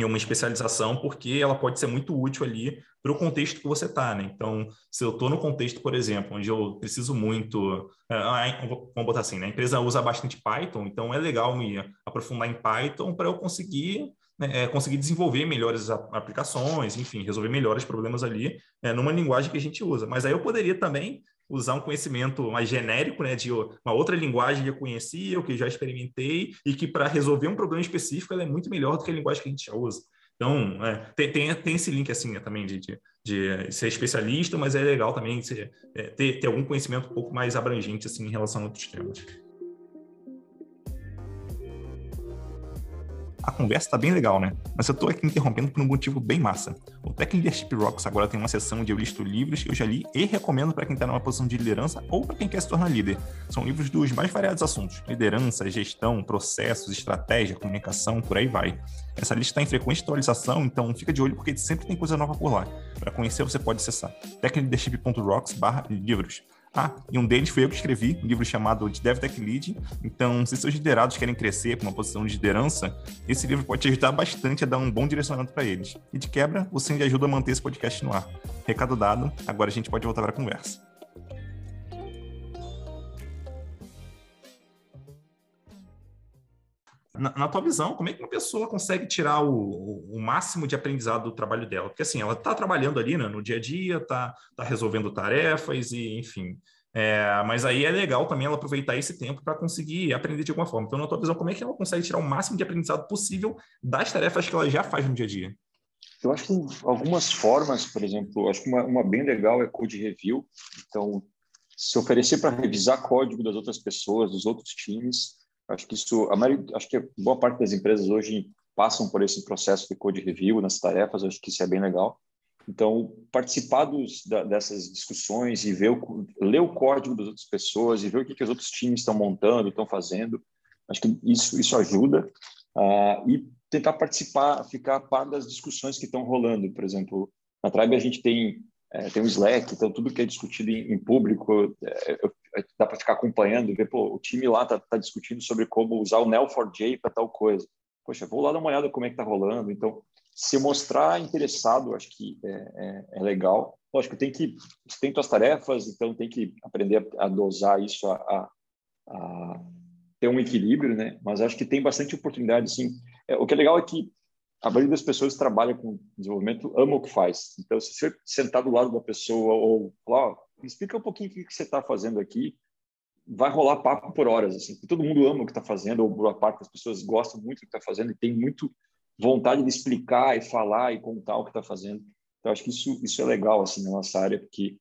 em uma especialização, porque ela pode ser muito útil ali para o contexto que você está, né? Então, se eu estou no contexto, por exemplo, onde eu preciso muito, uh, vamos botar assim, né? a empresa usa bastante Python, então é legal me aprofundar em Python para eu conseguir né, é, conseguir desenvolver melhores aplicações, enfim, resolver melhores problemas ali é, numa linguagem que a gente usa. Mas aí eu poderia também usar um conhecimento mais genérico, né, de uma outra linguagem que eu conhecia, ou que já experimentei, e que para resolver um problema específico ela é muito melhor do que a linguagem que a gente já usa. Então, é, tem, tem, tem, esse link assim né, também de, de, de, ser especialista, mas é legal também ser, é, ter, ter algum conhecimento um pouco mais abrangente assim, em relação a outros temas. A conversa tá bem legal, né? Mas eu tô aqui interrompendo por um motivo bem massa. O Tech Leadership Rocks agora tem uma seção onde eu listo livros que eu já li e recomendo para quem tá numa posição de liderança ou para quem quer se tornar líder. São livros dos mais variados assuntos: liderança, gestão, processos, estratégia, comunicação, por aí vai. Essa lista está em frequente atualização, então fica de olho porque sempre tem coisa nova por lá. Para conhecer, você pode acessar techleadership.rocks/livros. Ah, e um deles foi eu que escrevi, um livro chamado de DevTech Lead. Então, se seus liderados querem crescer para uma posição de liderança, esse livro pode te ajudar bastante a dar um bom direcionamento para eles. E de quebra, você ainda ajuda a manter esse podcast no ar. Recado dado, agora a gente pode voltar para a conversa. Na, na, tua visão, como é que uma pessoa consegue tirar o, o, o máximo de aprendizado do trabalho dela? Porque assim, ela está trabalhando ali né, no dia a dia, está tá resolvendo tarefas e, enfim. É, mas aí é legal também ela aproveitar esse tempo para conseguir aprender de alguma forma. Então, na tua visão, como é que ela consegue tirar o máximo de aprendizado possível das tarefas que ela já faz no dia a dia? Eu acho que algumas formas, por exemplo, acho que uma, uma bem legal é code review. Então, se oferecer para revisar código das outras pessoas, dos outros times, Acho que isso, a maioria, acho que boa parte das empresas hoje passam por esse processo de code review nas tarefas. Acho que isso é bem legal. Então, participar dos, da, dessas discussões e ver o, ler o código das outras pessoas e ver o que, que os outros times estão montando, estão fazendo, acho que isso, isso ajuda. Uh, e tentar participar, ficar a par das discussões que estão rolando. Por exemplo, na Tribe a gente tem, é, tem um Slack, então tudo que é discutido em, em público, é, eu, dá para ficar acompanhando, ver, pô, o time lá tá, tá discutindo sobre como usar o Neo4j para tal coisa. Poxa, vou lá dar uma olhada como é que tá rolando. Então, se mostrar interessado, acho que é, é, é legal. Lógico, tem que você tem suas tarefas, então tem que aprender a, a dosar isso, a, a, a, ter um equilíbrio, né? Mas acho que tem bastante oportunidade, sim. É, o que é legal é que a maioria das pessoas que trabalham com desenvolvimento ama o que faz. Então, se você sentar do lado da pessoa ou falar, me explica um pouquinho o que você está fazendo aqui. Vai rolar papo por horas, assim. Todo mundo ama o que está fazendo, ou boa parte das pessoas gostam muito do que está fazendo e tem muito vontade de explicar e falar e contar o que está fazendo. Então, acho que isso, isso é legal, assim, na nossa área, porque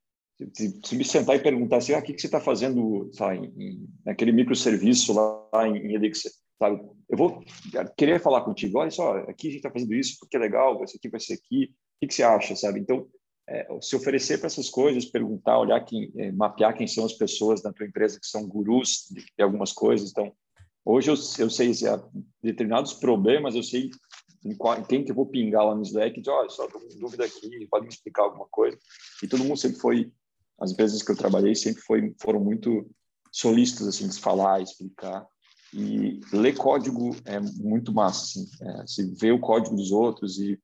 se, se me sentar e perguntar assim, ah, o que, que você está fazendo, sabe, em, naquele microserviço lá em, em Elixir, sabe? Eu vou querer falar contigo, olha só, aqui a gente está fazendo isso porque é legal, isso aqui vai ser aqui, o que, que você acha, sabe? Então, é, se oferecer para essas coisas, perguntar, olhar quem, é, mapear quem são as pessoas da tua empresa que são gurus de, de algumas coisas. Então, hoje eu, eu sei determinados problemas, eu sei em quem que eu vou pingar lá no Slack, de, olha, só tô com dúvida aqui, pode me explicar alguma coisa. E todo mundo sempre foi, as empresas que eu trabalhei sempre foi, foram muito solícitos, assim, de falar, explicar. E ler código é muito massa, assim, é, se ver o código dos outros e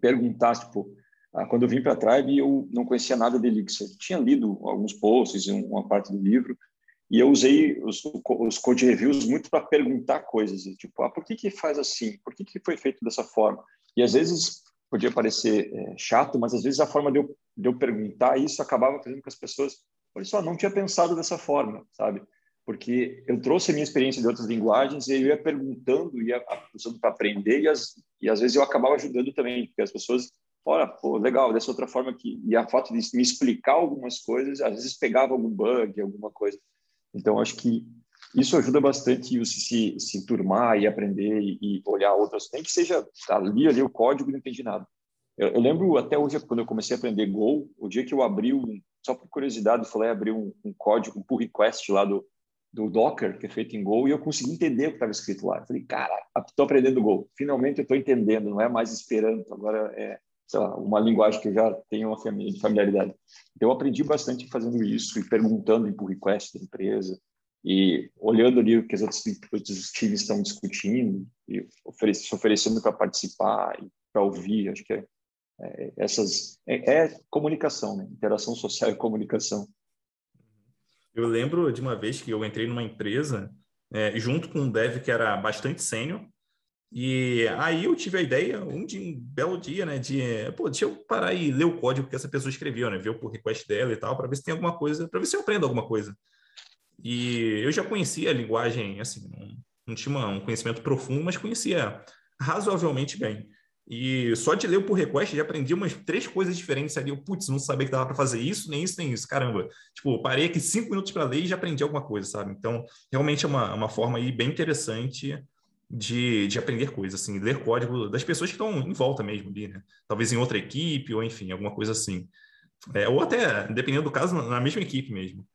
perguntar, tipo, quando eu vim para a Tribe, eu não conhecia nada de Elixir. Tinha lido alguns posts e uma parte do livro, e eu usei os, os code reviews muito para perguntar coisas, tipo, ah, por que que faz assim? Por que que foi feito dessa forma? E às vezes podia parecer é, chato, mas às vezes a forma de eu, de eu perguntar isso acabava fazendo com que as pessoas, olha só, não tinha pensado dessa forma, sabe? Porque eu trouxe a minha experiência de outras linguagens e eu ia perguntando, ia usando para aprender e, as, e às vezes eu acabava ajudando também, porque as pessoas, olha, pô, legal, dessa outra forma que e a fato de me explicar algumas coisas, às vezes pegava algum bug, alguma coisa. Então, acho que isso ajuda bastante você se, se turmar e aprender e, olhar outras. Nem que seja ali, ali o código não entendi nada. Eu, eu, lembro até hoje, quando eu comecei a aprender Go, o dia que eu abri, um, só por curiosidade, falei abrir um, um código, um pull request lá do, do Docker, que é feito em Go, e eu consegui entender o que estava escrito lá. Eu falei, cara, estou aprendendo Go. Finalmente eu estou entendendo, não é mais esperando, agora é lá, uma linguagem que eu já tenho uma familiaridade. Então, eu aprendi bastante fazendo isso e perguntando em pull request da empresa e olhando ali o que os outros, outros times estão discutindo e se oferecendo para participar e para ouvir. Acho que é, é essas é, é, comunicação, né? interação social e comunicação. Eu lembro de uma vez que eu entrei numa empresa é, junto com um dev que era bastante sênior e aí eu tive a ideia, um, de, um belo dia, né, de, pô, deixa eu parar e ler o código que essa pessoa escreveu, né, ver o request dela e tal, para ver se tem alguma coisa, para ver se eu aprendo alguma coisa. E eu já conhecia a linguagem, assim, não, não tinha um conhecimento profundo, mas conhecia razoavelmente bem. E só de ler o pull request já aprendi umas três coisas diferentes ali. Eu, putz, não sabia que dava para fazer isso, nem isso, nem isso. Caramba, tipo, parei aqui cinco minutos para ler e já aprendi alguma coisa, sabe? Então, realmente é uma, uma forma aí bem interessante de, de aprender coisas, assim, ler código das pessoas que estão em volta mesmo ali, né? Talvez em outra equipe, ou enfim, alguma coisa assim. É, ou até, dependendo do caso, na mesma equipe mesmo.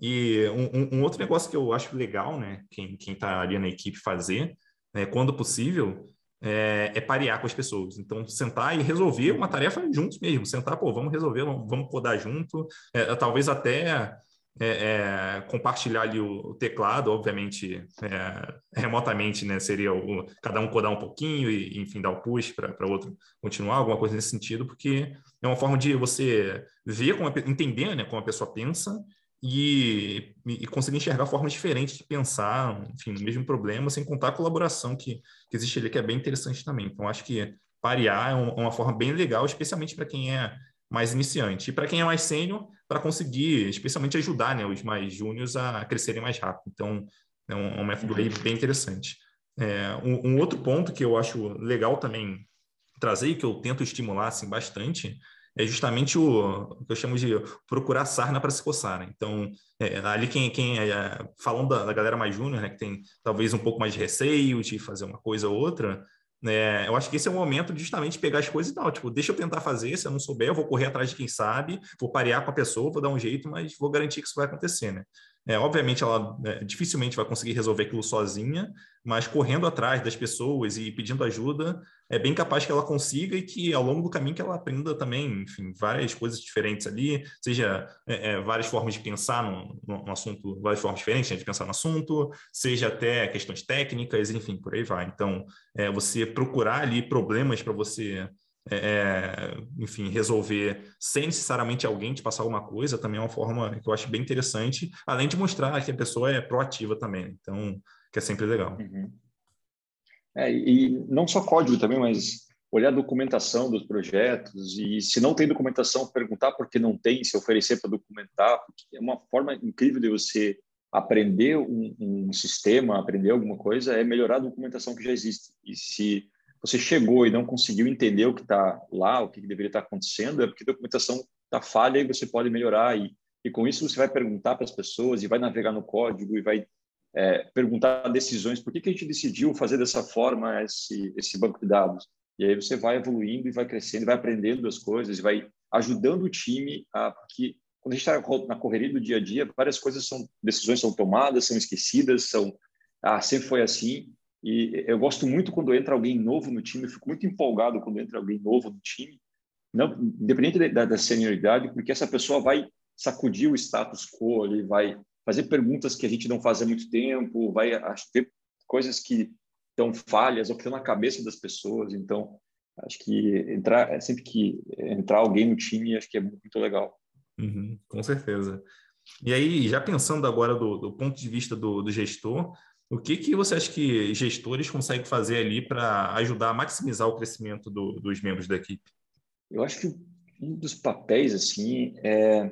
E um, um outro negócio que eu acho legal, né, quem está ali na equipe fazer, né, quando possível, é, é, parear com as pessoas. Então, sentar e resolver uma tarefa juntos mesmo. Sentar, pô, vamos resolver, vamos codar junto. É, talvez até é, é, compartilhar ali o, o teclado, obviamente, é, remotamente, né? Seria o, cada um codar um pouquinho e, enfim, dar o push para o outro continuar, alguma coisa nesse sentido, porque é uma forma de você ver, como a, entender né, como a pessoa pensa e, e, conseguir enxergar formas diferentes de pensar, enfim, no mesmo problema, sem contar a colaboração que, que existe ali, que é bem interessante também. Então, acho que parear é uma, uma forma bem legal, especialmente para quem é mais iniciante. E para quem é mais sênior, para conseguir, especialmente, ajudar né, os mais júniores a crescerem mais rápido. Então, é um, é um método aí bem interessante. É, um, um, outro ponto que eu acho legal também trazer e que eu tento estimular assim, bastante é justamente o, o que eu chamo de procurar sarna para se coçar. Né? Então, é, ali quem, quem é, falando da, da galera mais júnior, né, que tem talvez um pouco mais de receio de fazer uma coisa ou outra, é, eu acho que esse é o momento de justamente pegar as coisas e tal. Tipo, deixa eu tentar fazer, se eu não souber, eu vou correr atrás de quem sabe, vou parear com a pessoa, vou dar um jeito, mas vou garantir que isso vai acontecer, né? É, obviamente, ela é, dificilmente vai conseguir resolver aquilo sozinha, mas correndo atrás das pessoas e pedindo ajuda, é bem capaz que ela consiga e que ao longo do caminho que ela aprenda também, enfim, várias coisas diferentes ali, seja é, é, várias formas de pensar no, no, assunto, várias formas diferentes né, de pensar no assunto, seja até questões técnicas, enfim, por aí vai. Então, é, você procurar ali problemas para você é, é, enfim, resolver sem necessariamente alguém te passar alguma coisa, também é uma forma que eu acho bem interessante, além de mostrar que a pessoa é proativa também, então, que é sempre legal. Uhum. É, e não só código também, mas olhar a documentação dos projetos e se não tem documentação, perguntar por que não tem, se oferecer para documentar, é uma forma incrível de você aprender um, um sistema, aprender alguma coisa, é melhorar a documentação que já existe. E se você chegou e não conseguiu entender o que está lá, o que deveria estar tá acontecendo, é porque a documentação está falha e você pode melhorar. E, e com isso você vai perguntar para as pessoas e vai navegar no código e vai é, perguntar decisões. Por que, que a gente decidiu fazer dessa forma esse, esse banco de dados? E aí você vai evoluindo e vai crescendo, vai aprendendo as coisas e vai ajudando o time a porque quando a gente está na correria do dia a dia, várias coisas são decisões são tomadas, são esquecidas, são ah sempre foi assim E eu gosto muito quando entra alguém novo no time, eu fico muito empolgado quando entra alguém novo no time, não, independente da, da senioridade, porque essa pessoa vai sacudir o status quo, ele vai fazer perguntas que a gente não faz há muito tempo, vai ter coisas que estão falhas ou que estão na cabeça das pessoas. Então, acho que entrar sempre que entrar alguém no time, acho que é muito legal. Uhum, com certeza. E aí, já pensando agora do, do ponto de vista do, do, gestor, o que, que você acha que gestores conseguem fazer ali para ajudar a maximizar o crescimento do, dos membros da equipe? Eu acho que um dos papéis assim é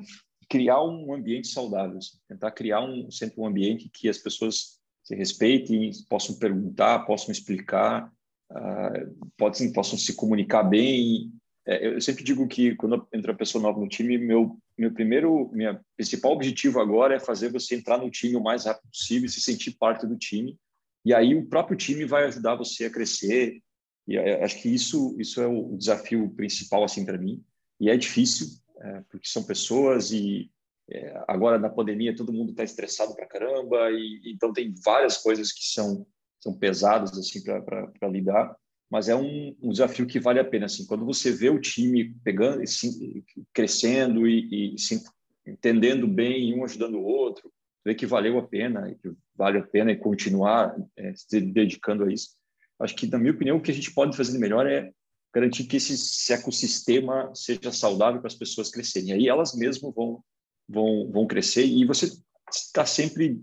criar um ambiente saudável, assim, tentar criar um sempre um ambiente que as pessoas se respeitem, possam perguntar, possam explicar, uh, possam, possam se comunicar bem. É, eu sempre digo que quando entra pessoa nova no time, meu meu primeiro, minha principal objetivo agora é fazer você entrar no time o mais rápido possível, se sentir parte do time. E aí o próprio time vai ajudar você a crescer. E acho que isso isso é o desafio principal assim para mim. E é difícil é, porque são pessoas e é, agora na pandemia todo mundo está estressado para caramba e então tem várias coisas que são são pesadas assim para lidar mas é um, um, desafio que vale a pena. Assim, quando você vê o time pegando, assim, crescendo e, e entendendo bem, um ajudando o outro, vê que valeu a pena, que vale a pena continuar é, se dedicando a isso. Acho que, na minha opinião, o que a gente pode fazer de melhor é garantir que esse, esse ecossistema seja saudável para as pessoas crescerem. Aí elas mesmas vão, vão, vão crescer e você está sempre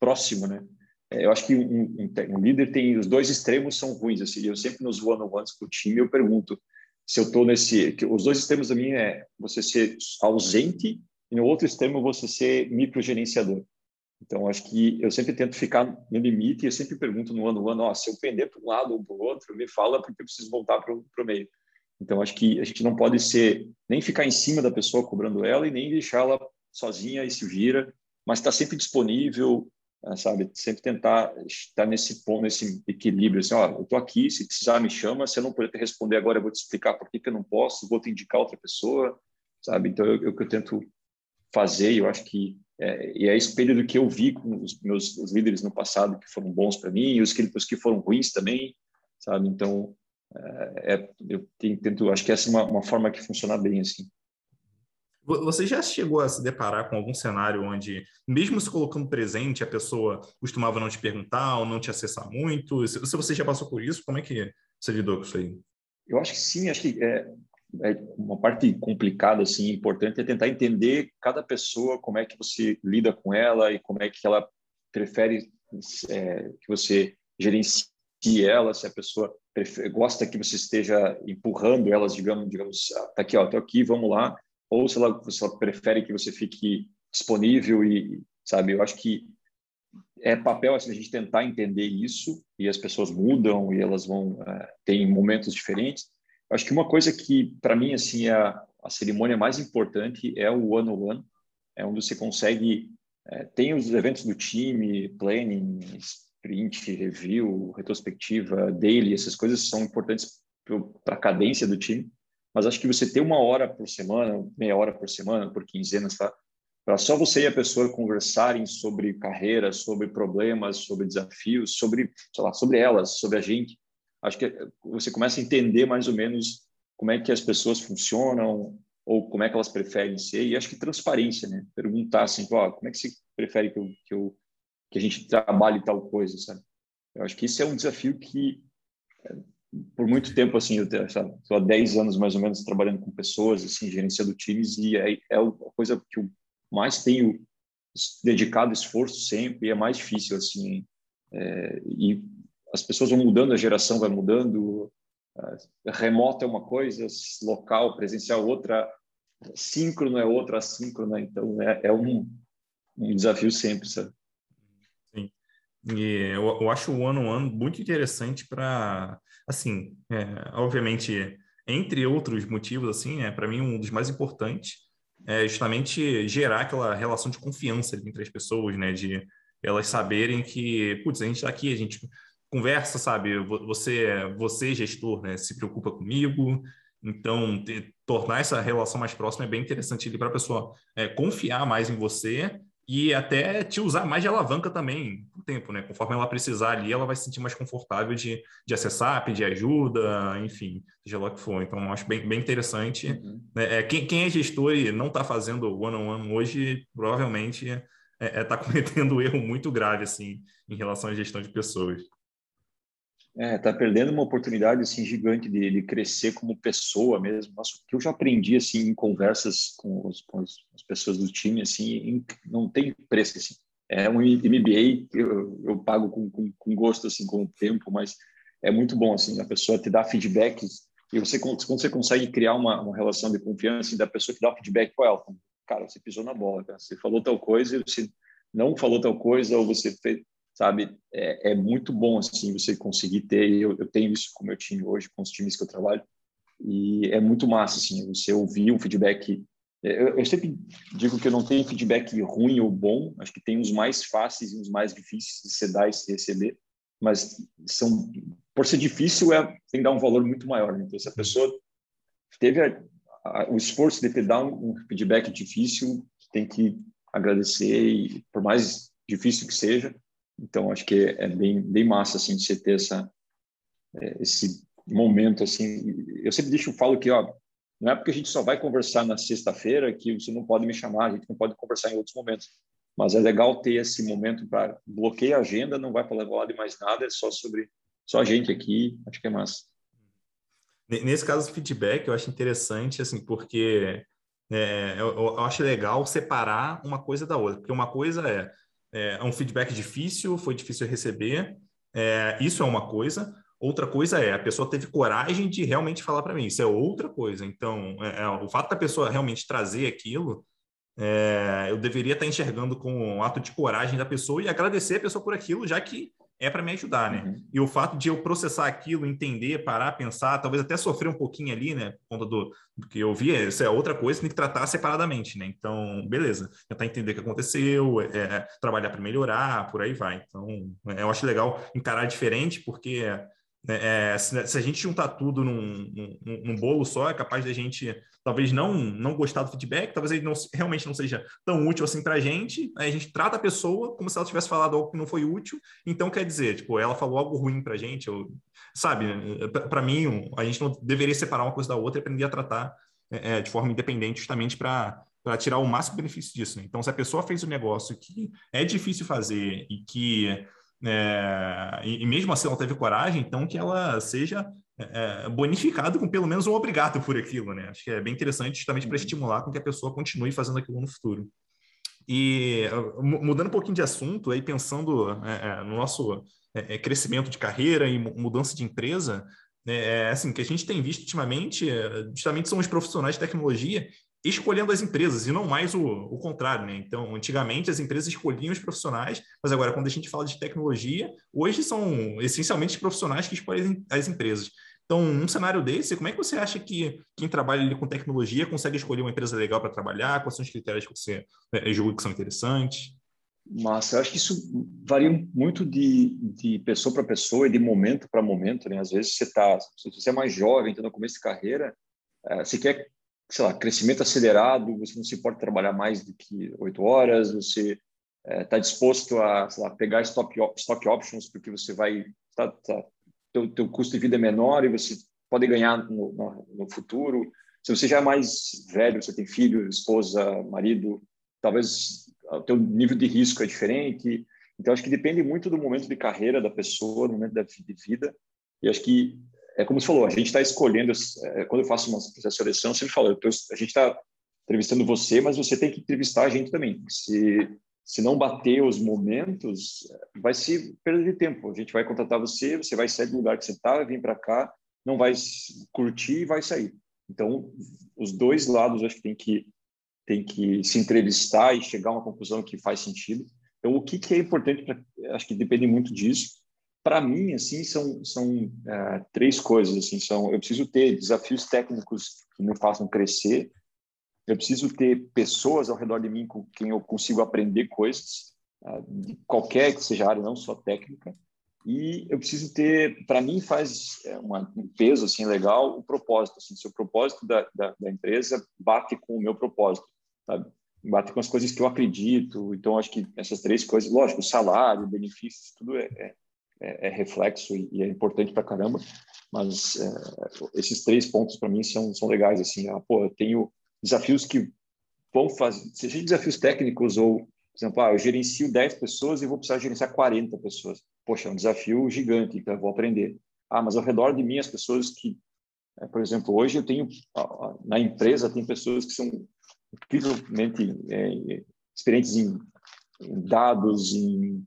próximo, né? É, eu acho que um, um, um, líder tem os dois extremos são ruins. Assim, eu sempre nos one-on-ones com o time eu pergunto se eu estou nesse. os dois extremos da mim é você ser ausente e no outro extremo você ser microgerenciador. Então, acho que eu sempre tento ficar no limite e eu sempre pergunto no ano ano, se eu pender para um lado ou para o outro, me fala porque eu preciso voltar para o meio. Então, acho que a gente não pode ser nem ficar em cima da pessoa cobrando ela e nem deixá-la sozinha e se vira, mas está sempre disponível, sabe? Sempre tentar estar nesse ponto, nesse equilíbrio, assim, ó, eu tô aqui, se precisar me chama, se eu não puder te responder agora, eu vou te explicar por que, que eu não posso, vou te indicar outra pessoa, sabe? Então, eu, eu, eu tento fazer, eu acho que é, e é espelho do que eu vi com os meus os líderes no passado que foram bons para mim e os que, os que foram ruins também, sabe? Então, é, é eu tento, acho que essa é uma, uma forma que funciona bem, assim. Você já chegou a se deparar com algum cenário onde, mesmo se colocando presente, a pessoa costumava não te perguntar ou não te acessar muito? Se, você já passou por isso, como é que você lidou com isso aí? Eu acho que sim, acho que é, é uma parte complicada, assim, importante é tentar entender cada pessoa, como é que você lida com ela e como é que ela prefere é, que você gerencie ela, se a pessoa prefere, gosta que você esteja empurrando elas, digamos, digamos, tá aqui, ó, tô aqui, vamos lá, ou se ela, se ela prefere que você fique disponível e, sabe, eu acho que é papel assim, a gente tentar entender isso e as pessoas mudam e elas vão é, tem momentos diferentes. Eu acho que uma coisa que para mim assim é a, a, cerimônia mais importante é o one on one, é onde você consegue é, tem os eventos do time, planning, sprint, review, retrospectiva, daily, essas coisas são importantes para a cadência do time mas acho que você ter uma hora por semana, meia hora por semana, por quinzenas? Para só você e a pessoa conversarem sobre carreira, sobre problemas, sobre desafios, sobre, sei lá, sobre elas, sobre a gente. Acho que você começa a entender mais ou menos como é que as pessoas funcionam ou como é que elas preferem ser. E acho que transparência, né? Perguntar assim, ó, como é que você prefere que eu, que eu que a gente trabalhe tal coisa, sabe? Eu acho que isso é um desafio que por muito tempo, assim, eu estou há 10 anos mais ou menos trabalhando com pessoas, assim, gerenciando times, e é, é a coisa que eu mais tenho dedicado esforço sempre, e é mais difícil, assim, é, e as pessoas vão mudando, a geração vai mudando, remoto é uma coisa, local, presencial outra, síncrono é outra, assíncrona, então é, é um, um desafio sempre, sabe? E eu, eu acho o ano ano muito interessante para, assim, é, obviamente, entre outros motivos, assim, é para mim um dos mais importantes é justamente gerar aquela relação de confiança entre as pessoas, né? De elas saberem que, putz, a gente está aqui, a gente conversa, sabe? Você, você gestor, né? Se preocupa comigo. Então, tornar essa relação mais próxima é bem interessante para a pessoa é, confiar mais em você e até te usar mais de alavanca também o tempo, né? Conforme ela precisar ali, ela vai se sentir mais confortável de, de acessar, pedir ajuda, enfim, seja lá o que for. Então, acho bem, bem interessante. Uhum. Né? É, quem, quem é gestor e não está fazendo one-on-one -on -one hoje, provavelmente está é, é, tá cometendo um erro muito grave, assim, em relação à gestão de pessoas. É, tá perdendo uma oportunidade assim gigante de, de crescer como pessoa mesmo. Nossa, o que eu já aprendi assim em conversas com, os, com as pessoas do time assim, não tem preço assim. É um MBA que eu, eu pago com, com, com, gosto assim com o tempo, mas é muito bom assim a pessoa te dá feedbacks e você quando você consegue criar uma, uma relação de confiança da pessoa que dá feedback com ela, cara, você pisou na bola, cara. você falou tal coisa, você não falou tal coisa ou você fez sabe? É, é, muito bom, assim, você conseguir ter, eu, eu tenho isso com o meu time hoje, com os times que eu trabalho, e é muito massa, assim, você ouvir um feedback. É, eu, eu sempre digo que eu não tenho feedback ruim ou bom, acho que tem uns mais fáceis e uns mais difíceis de se dar e se receber, mas são, por ser difícil, é, tem que dar um valor muito maior. Né? Então, se a pessoa teve a, a, o esforço de te dar um, um feedback difícil, tem que agradecer, e por mais difícil que seja, então, acho que é, bem, bem massa, assim, você ter essa, é, esse momento, assim. Eu sempre deixo, falo que, ó, não é porque a gente só vai conversar na sexta-feira que você não pode me chamar, a gente não pode conversar em outros momentos. Mas é legal ter esse momento para bloquear a agenda, não vai falar de mais nada, é só sobre só a gente aqui, acho que é massa. Nesse caso, o feedback eu acho interessante, assim, porque é, eu, eu, acho legal separar uma coisa da outra, porque uma coisa é é, é um feedback difícil, foi difícil receber, é, isso é uma coisa. Outra coisa é, a pessoa teve coragem de realmente falar para mim, isso é outra coisa. Então, é, é, o fato da pessoa realmente trazer aquilo, é, eu deveria estar enxergando como um ato de coragem da pessoa e agradecer a pessoa por aquilo, já que é para me ajudar, né? Uhum. E o fato de eu processar aquilo, entender, parar, pensar, talvez até sofrer um pouquinho ali, né? Por conta do, do que eu vi, isso é outra coisa, tem que tratar separadamente, né? Então, beleza, tentar entender o que aconteceu, é, é trabalhar para melhorar, por aí vai. Então, é, eu acho legal encarar diferente, porque né, é, se, se, a gente juntar tudo num, num, num, bolo só, é capaz da gente talvez não não gostar do feedback, talvez ele não, realmente não seja tão útil assim para a gente. Aí a gente trata a pessoa como se ela tivesse falado algo que não foi útil. Então, quer dizer, tipo, ela falou algo ruim para a gente, sabe? Para mim, a gente não deveria separar uma coisa da outra e aprender a tratar é, é de forma independente, justamente para para tirar o máximo benefício disso. Né? Então, se a pessoa fez um negócio que é difícil fazer e que é, e, mesmo assim ela teve coragem, então que ela seja é, é bonificada com pelo menos um obrigado por aquilo, né? Acho que é bem interessante justamente para uhum. estimular com que a pessoa continue fazendo aquilo no futuro. E mudando um pouquinho de assunto, aí pensando é, é no nosso é, crescimento de carreira e mudança de empresa, é, assim, que a gente tem visto ultimamente, justamente são os profissionais de tecnologia escolhendo as empresas e não mais o, o contrário, né? Então, antigamente as empresas escolhiam os profissionais, mas agora quando a gente fala de tecnologia, hoje são essencialmente os profissionais que escolhem as empresas. Então, num cenário desse, como é que você acha que quem trabalha ali com tecnologia consegue escolher uma empresa legal para trabalhar? Quais são os critérios que você é, julga que são interessantes? Massa, eu acho que isso varia muito de, de pessoa para pessoa e de momento para momento, né? Às vezes você está, se você é mais jovem, está no começo de carreira, é, você quer sei lá, crescimento acelerado, você não se importa trabalhar mais do que oito horas, você está é, disposto a lá, pegar stock, stock options porque você vai, tá, tá, teu, teu custo de vida é menor e você pode ganhar no, no, no futuro. Se você já é mais velho, você tem filho, esposa, marido, talvez o teu nível de risco é diferente. Então, acho que depende muito do momento de carreira da pessoa, do momento da, de vida. E acho que é como você falou, a gente está escolhendo, é, quando eu faço uma seleção, eu sempre falo, eu tô, a gente está entrevistando você, mas você tem que entrevistar a gente também. Se, se não bater os momentos, vai ser perda de tempo. A gente vai contratar você, você vai sair do lugar que você está, vir para cá, não vai curtir e vai sair. Então, os dois lados acho que tem que tem que se entrevistar e chegar a uma conclusão que faz sentido. Então, o que, que é importante, pra, acho que depende muito disso para mim, assim, são, são uh, três coisas. Assim, são, eu preciso ter desafios técnicos que me façam crescer. Eu preciso ter pessoas ao redor de mim com quem eu consigo aprender coisas, uh, de qualquer que seja a área, não só técnica. E eu preciso ter, para mim, faz é, uma, um peso assim legal o propósito. Assim, se o propósito da, da, da empresa bate com o meu propósito, sabe? bater com as coisas que eu acredito. Então, acho que essas três coisas, lógico, salário, benefícios, tudo é, é, é, é reflexo e, é importante para caramba. Mas é, esses três pontos para mim são, são legais. Assim, ah, pô, eu tenho desafios que vão fazer, seja desafios técnicos ou, por exemplo, ah, eu gerencio 10 pessoas e vou precisar gerenciar 40 pessoas. Poxa, é um desafio gigante, então eu vou aprender. Ah, mas ao redor de mim, as pessoas que, é, por exemplo, hoje eu tenho, na empresa, tem pessoas que são incrivelmente é, experientes em, em dados, em,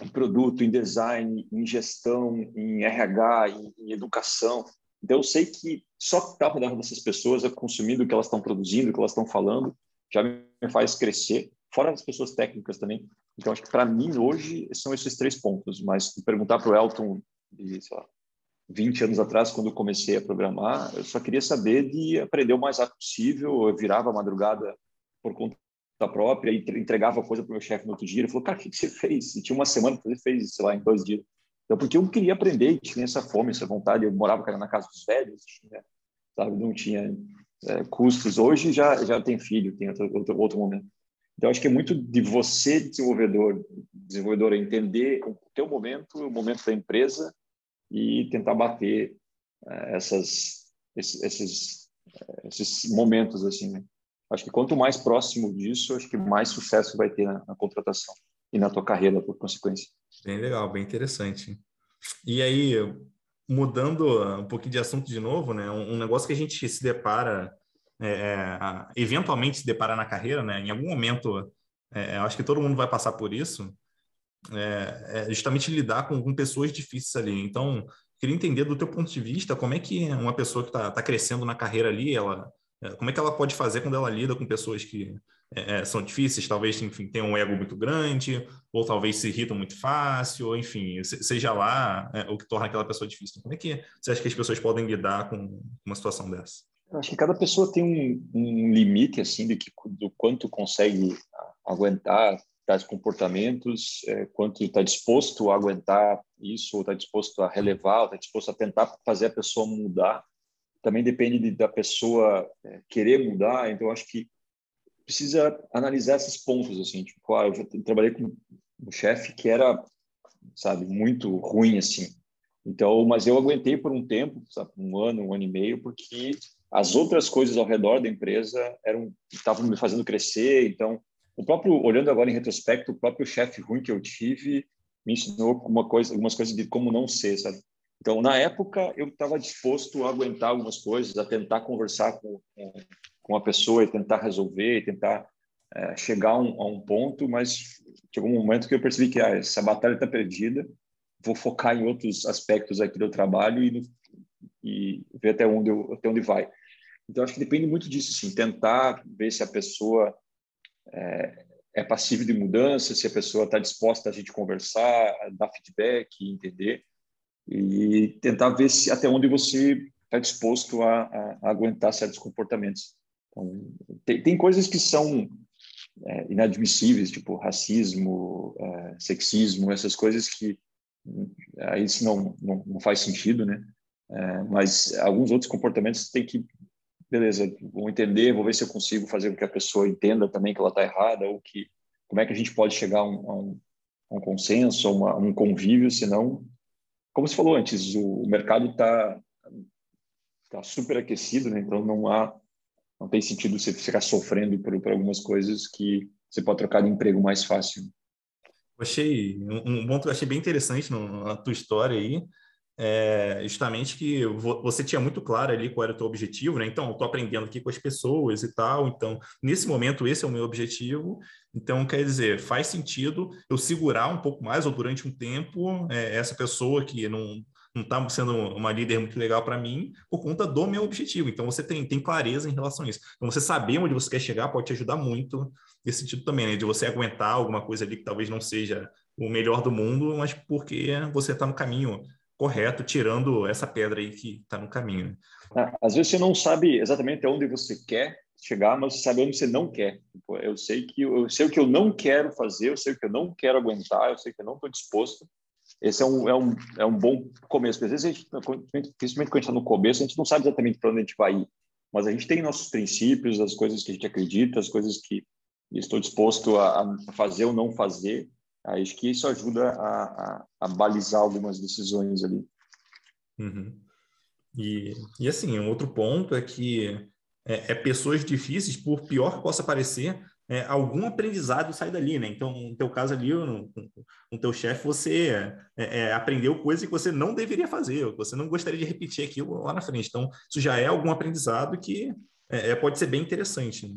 em, produto, em design, em gestão, em RH, em, em educação. Então, eu sei que só estar ao redor dessas pessoas, consumindo o que elas estão produzindo, o que elas estão falando, já me faz crescer, fora as pessoas técnicas também. Então, acho que para mim, hoje, são esses três pontos. Mas perguntar para o Elton, de, sei lá, 20 anos atrás, quando eu comecei a programar, eu só queria saber de aprender o mais rápido possível. Eu virava a madrugada por conta própria e entregava coisa para o meu chefe no outro dia. Ele falou, cara, o que, você fez? E tinha uma semana que você fez, sei lá, em dois dias. Então, porque eu queria aprender, tinha essa fome, essa vontade. Eu morava cara, na casa dos velhos, tinha, sabe, não tinha é, custos. Hoje já, já tem filho, tem outro, outro, outro momento. Então, acho que é muito de você, desenvolvedor, desenvolvedor, entender o teu momento, o momento da empresa e tentar bater uh, essas, esses, esses, esses, momentos assim. Né? Acho que quanto mais próximo disso, acho que mais sucesso vai ter na, na contratação e na tua carreira por consequência. Bem legal, bem interessante. E aí, mudando um pouquinho de assunto de novo, né? Um, negócio que a gente se depara, é, é eventualmente se depara na carreira, né? Em algum momento, é, acho que todo mundo vai passar por isso, é, é justamente lidar com, com, pessoas difíceis ali. Então, queria entender do teu ponto de vista como é que uma pessoa que está tá crescendo na carreira ali, ela, é, como é que ela pode fazer quando ela lida com pessoas que é, é, são difíceis, talvez enfim, tenham um ego muito grande, ou talvez se irritam muito fácil, ou enfim, seja lá é, o que torna aquela pessoa difícil. Como é que você acha que as pessoas podem lidar com uma situação dessa? Eu acho que cada pessoa tem um, um limite assim de que, do quanto consegue aguentar tais comportamentos, é, quanto está disposto a aguentar isso, ou está disposto a relevar, está disposto a tentar fazer a pessoa mudar. Também depende de, da pessoa é, querer mudar. Então, acho que precisa analisar esses pontos assim. Tipo, ah, eu já trabalhei com um chefe que era, sabe, muito ruim assim. Então, mas eu aguentei por um tempo, sabe, um ano, um ano e meio, porque as outras coisas ao redor da empresa eram estavam me fazendo crescer. Então, o próprio, olhando agora em retrospecto, o próprio chefe ruim que eu tive me ensinou uma coisa, algumas coisas de como não ser, sabe? Então, na época, eu estava disposto a aguentar algumas coisas, a tentar conversar com, com, com a pessoa e tentar resolver, e tentar é, chegar a um, a um, ponto, mas chegou um momento que eu percebi que ah, essa batalha está perdida, vou focar em outros aspectos aqui do trabalho e, e ver até onde, eu, até onde vai. Então, acho que depende muito disso, assim, tentar ver se a pessoa é, é passível de mudança, se a pessoa está disposta a gente conversar, a dar feedback, entender e tentar ver se até onde você está disposto a, a, a, aguentar certos comportamentos. Então, tem, tem coisas que são é, inadmissíveis, tipo racismo, é, sexismo, essas coisas que aí isso não, não, não faz sentido, né? É, mas alguns outros comportamentos tem que beleza, vou entender, vou ver se eu consigo fazer com que a pessoa entenda também que ela está errada, ou que como é que a gente pode chegar a um, a um, a um consenso, a, uma, um convívio, senão, como você falou antes, o, o mercado está tá super aquecido, né? então não há, não tem sentido você ficar sofrendo por, por algumas coisas que você pode trocar de emprego mais fácil. achei um, um ponto que eu achei bem interessante na tua história aí, é, justamente que você tinha muito claro ali qual era o teu objetivo, né? Então, estou aprendendo aqui com as pessoas e tal. Então, nesse momento, esse é o meu objetivo. Então, quer dizer, faz sentido eu segurar um pouco mais ou durante um tempo é, essa pessoa que não não está sendo uma líder muito legal para mim por conta do meu objetivo. Então, você tem, tem clareza em relação a isso. Então, você saber onde você quer chegar pode te ajudar muito nesse sentido também, né? De você aguentar alguma coisa ali que talvez não seja o melhor do mundo, mas porque você está no caminho correto, tirando essa pedra aí que está no caminho. É, às vezes você não sabe exatamente onde você quer chegar, mas você sabe onde você não quer. Tipo, eu sei que eu sei o que eu não quero fazer, eu sei o que eu não quero aguentar, eu sei que eu não estou disposto. Esse é um, é um, é um bom começo. Porque às vezes, a gente, principalmente quando a gente está no começo, a gente não sabe exatamente para onde a gente vai ir. Mas a gente tem nossos princípios, as coisas que a gente acredita, as coisas que estou disposto a, a fazer ou não fazer, acho que isso ajuda a, a, a balizar algumas decisões ali. Uhum. E, e assim, um outro ponto é que é, é pessoas difíceis, por pior que possa parecer, é, algum aprendizado sai dali, né? Então, no teu caso ali, no, no teu chefe, você é, é, aprendeu coisas que você não deveria fazer, você não gostaria de repetir aquilo lá na frente. Então, isso já é algum aprendizado que é, é, pode ser bem interessante. Né?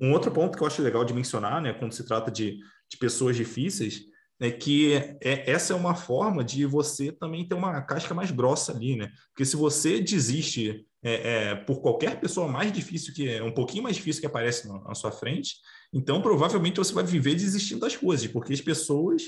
Um outro ponto que eu acho legal de mencionar, né, quando se trata de, de pessoas difíceis, é que é, essa é uma forma de você também ter uma casca mais grossa ali, né? Porque se você desiste é, é, por qualquer pessoa mais difícil que é um pouquinho mais difícil que aparece na, na, sua frente, então provavelmente você vai viver desistindo das coisas, porque as pessoas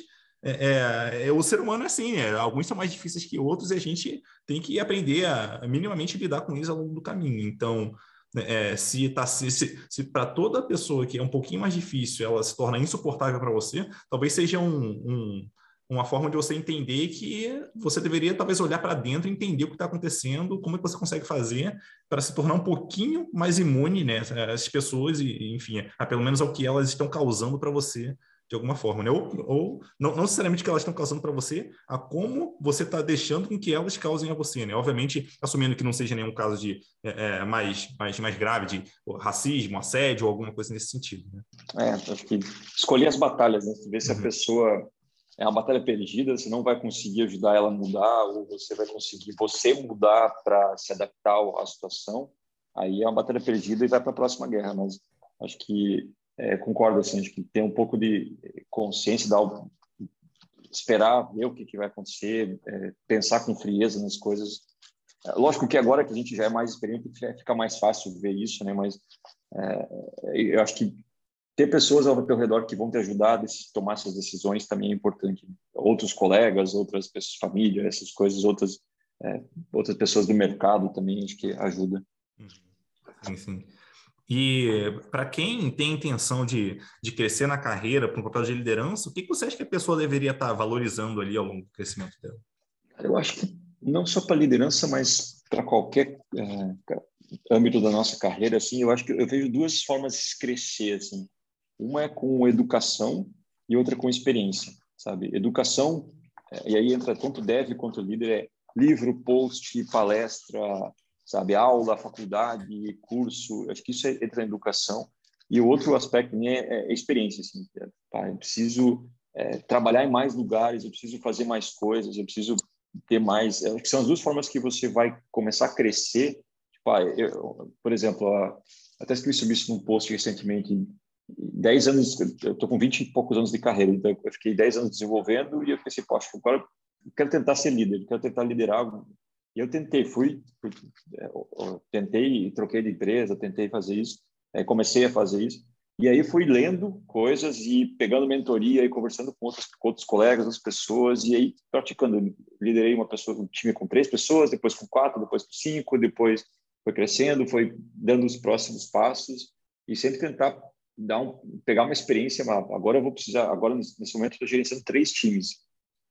é, é, é o ser humano é assim, né? alguns são mais difíceis que outros e a gente tem que aprender a, minimamente lidar com isso ao longo do caminho. Então, né, é, se, tá, se, se, se para toda pessoa que é um pouquinho mais difícil, ela se torna insuportável para você, talvez seja um, um, uma forma de você entender que você deveria talvez olhar para dentro e entender o que está acontecendo, como é que você consegue fazer para se tornar um pouquinho mais imune, né, as pessoas e, enfim, a, pelo menos ao que elas estão causando para você de alguma forma, né? Ou, ou não, não necessariamente que elas estão causando para você, a como você está deixando com que elas causem a você, né? Obviamente, assumindo que não seja nenhum caso de é, é mais, mais, mais grave de racismo, assédio ou alguma coisa nesse sentido. Né? É, acho que escolher as batalhas, né? Ver se uhum. a pessoa é uma batalha perdida, você não vai conseguir ajudar ela a mudar, ou você vai conseguir você mudar para se adaptar à situação, aí é uma batalha perdida e vai para a próxima guerra. Mas acho que é, concordo assim, acho que tem um pouco de consciência, dar, esperar ver o que, que vai acontecer, é, pensar com frieza nas coisas. É, lógico que agora que a gente já é mais experiente, fica mais fácil ver isso, né? Mas é, eu acho que ter pessoas ao teu redor que vão te ajudar a tomar essas decisões também é importante. Outros colegas, outras pessoas, família, essas coisas, outras é, outras pessoas do mercado também acho que ajuda. Uhum. Sim, sim. E para quem tem intenção de, de crescer na carreira para um papel de liderança, o que, que você acha que a pessoa deveria estar tá valorizando ali ao longo do crescimento dela? Eu acho que não só para liderança, mas para qualquer é, âmbito da nossa carreira, assim, eu acho que eu vejo duas formas de crescer, assim. Uma é com educação e outra com experiência, sabe? Educação, é, e aí entra tanto dev quanto líder, é livro, post, palestra, sabe? Aula, faculdade, curso, acho que isso é, entra na educação. E o outro aspecto é, é experiência, assim, é, tá? Eu preciso é, trabalhar em mais lugares, eu preciso fazer mais coisas, eu preciso ter mais. Acho que são as duas formas que você vai começar a crescer. Tipo, ah, eu, por exemplo, até escrevi sobre isso num post recentemente. 10 anos, eu estou com 20 e poucos anos de carreira, então eu fiquei 10 anos desenvolvendo e eu pensei, poxa, agora eu quero tentar ser líder, quero tentar liderar e eu tentei, fui, fui é, tentei, troquei de empresa, tentei fazer isso, é, comecei a fazer isso. E aí fui lendo coisas e pegando mentoria e conversando com outros, com outros colegas, outras pessoas, e aí praticando. Liderei uma pessoa, um time com três pessoas, depois com quatro, depois com cinco, depois foi crescendo, foi dando os próximos passos e sempre tentar dar um, pegar uma experiência. Agora eu vou precisar, agora nesse momento estou gerenciando três times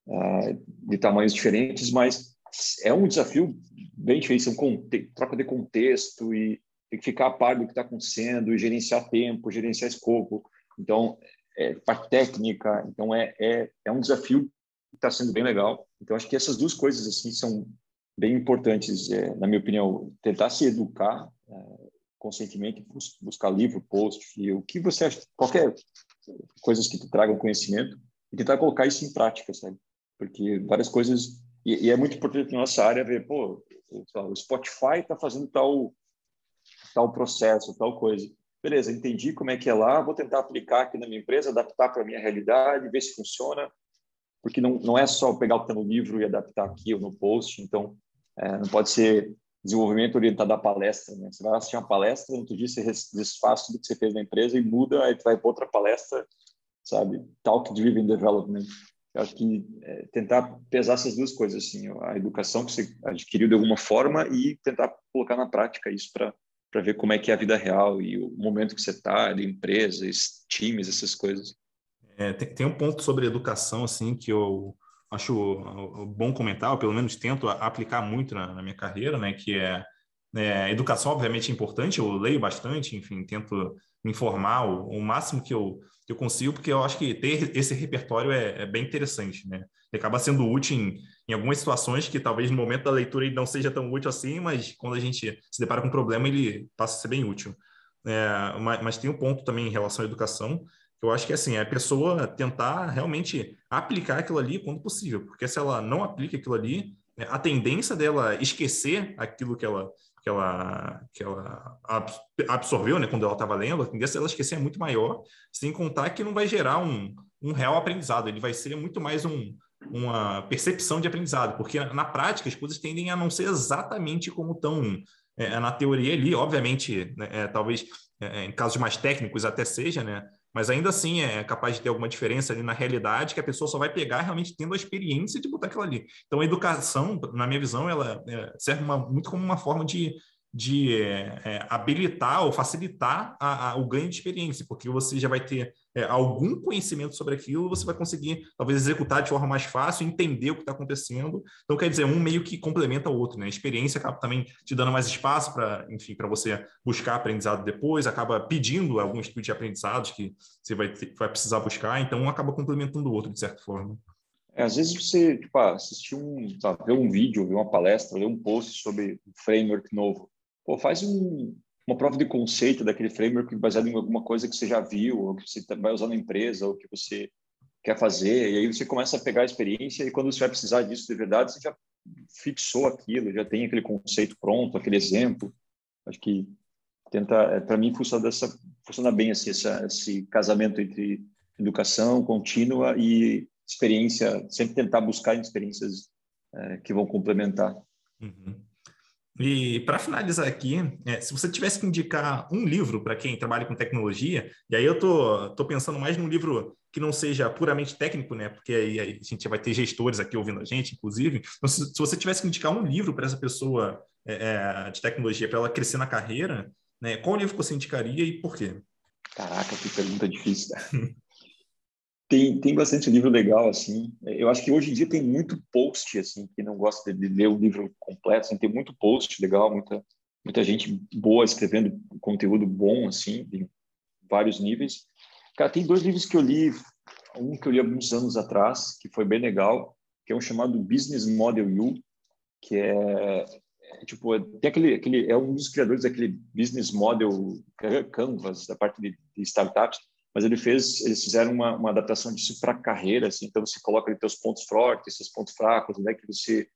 uh, de tamanhos diferentes, mas é um desafio bem difícil, um troca de contexto e tem que ficar a par do que está acontecendo, gerenciar tempo, gerenciar escopo. Então, é, parte técnica, então é, é, é um desafio que está sendo bem legal. Então, acho que essas duas coisas assim são bem importantes, é, na minha opinião, tentar se educar é, conscientemente, buscar livro, post, o que você acha, qualquer coisas que te tragam conhecimento e tentar colocar isso em prática, sabe? Porque várias coisas e, e, é muito importante na nossa área ver, pô, o Spotify está fazendo tal, tal processo, tal coisa. Beleza, entendi como é que é lá, vou tentar aplicar aqui na minha empresa, adaptar para a minha realidade, ver se funciona, porque não, não é só pegar o que está no livro e adaptar aqui ou no post, então é, não pode ser desenvolvimento orientado à palestra, né? Você vai assistir uma palestra, no outro dia você desfaz tudo que você fez na empresa e muda, aí tu vai para outra palestra, sabe? Talk Driven Development. Eu acho que é, tentar pesar essas duas coisas, assim, a educação que você adquiriu de alguma forma e tentar colocar na prática isso para para ver como é que é a vida real e o momento que você está, de empresas, times, essas coisas. É, tem, tem, um ponto sobre educação, assim, que eu acho bom comentar, ou pelo menos tento aplicar muito na, na minha carreira, né, que é, É, educação, obviamente, é importante, eu leio bastante, enfim, tento me informar o, o máximo que eu, que eu consigo, porque eu acho que ter esse repertório é, é bem interessante, né? Ele acaba sendo útil em, em algumas situações que talvez no momento da leitura ele não seja tão útil assim, mas quando a gente se depara com um problema, ele passa a ser bem útil. É, mas, mas, tem um ponto também em relação à educação, eu acho que assim, é a pessoa tentar realmente aplicar aquilo ali quando possível, porque se ela não aplica aquilo ali, é, a tendência dela esquecer aquilo que ela que ela, que ela absorveu né, quando ela estava lendo, a tendência dela esquecer é muito maior, sem contar que não vai gerar um, um real aprendizado, ele vai ser muito mais um, uma percepção de aprendizado, porque na prática as coisas tendem a não ser exatamente como estão é, na teoria ali, obviamente, né, é, talvez é, em casos mais técnicos até seja, né? Mas ainda assim é capaz de ter alguma diferença ali na realidade que a pessoa só vai pegar realmente tendo a experiência de botar aquilo ali. Então a educação, na minha visão, ela é, serve uma, muito como uma forma de de é, habilitar ou facilitar a, a, o ganho de experiência, porque você já vai ter é, algum conhecimento sobre aquilo, você vai conseguir talvez executar de forma mais fácil, entender o que está acontecendo. Então, quer dizer, um meio que complementa o outro, né? A experiência acaba também te dando mais espaço para, enfim, para você buscar aprendizado depois, acaba pedindo alguns tipos de aprendizados que você vai, ter, vai precisar buscar, então um acaba complementando o outro de certa forma. É, às vezes você tipo, ah, assistir um, sabe, ver um vídeo, ver uma palestra, ler um post sobre um framework novo pô, faz um, uma prova de conceito daquele framework baseado em alguma coisa que você já viu, ou que você tá, vai usar na empresa, ou que você quer fazer, e aí você começa a pegar a experiência, e quando você vai precisar disso de verdade, você já fixou aquilo, já tem aquele conceito pronto, aquele exemplo. Acho que tenta, é, para mim, funciona, dessa, funciona bem assim, essa, esse casamento entre educação contínua e experiência, sempre tentar buscar experiências é, que vão complementar. Uhum. E para finalizar aqui, é, se você tivesse que indicar um livro para quem trabalha com tecnologia, e aí eu tô, tô pensando mais num livro que não seja puramente técnico, né? Porque aí a gente vai ter gestores aqui ouvindo a gente, inclusive. Então, se, se você tivesse que indicar um livro para essa pessoa é, é de tecnologia, para ela crescer na carreira, né? Qual livro você indicaria e por quê? Caraca, que pergunta difícil. tem, tem bastante livro legal, assim. Eu acho que hoje em dia tem muito post, assim, que não gosta de ler o livro completo, assim, tem muito post legal, muita, muita gente boa escrevendo conteúdo bom, assim, em vários níveis. Cara, tem dois livros que eu li, um que eu li alguns anos atrás, que foi bem legal, que é um chamado Business Model U, que é, é tipo, tem aquele, aquele, é um dos criadores daquele Business Model Canvas, da parte de, de startups, mas ele fez, eles fizeram uma, uma adaptação disso para carreira, assim, então você coloca ali seus pontos fortes, seus pontos fracos, né, que você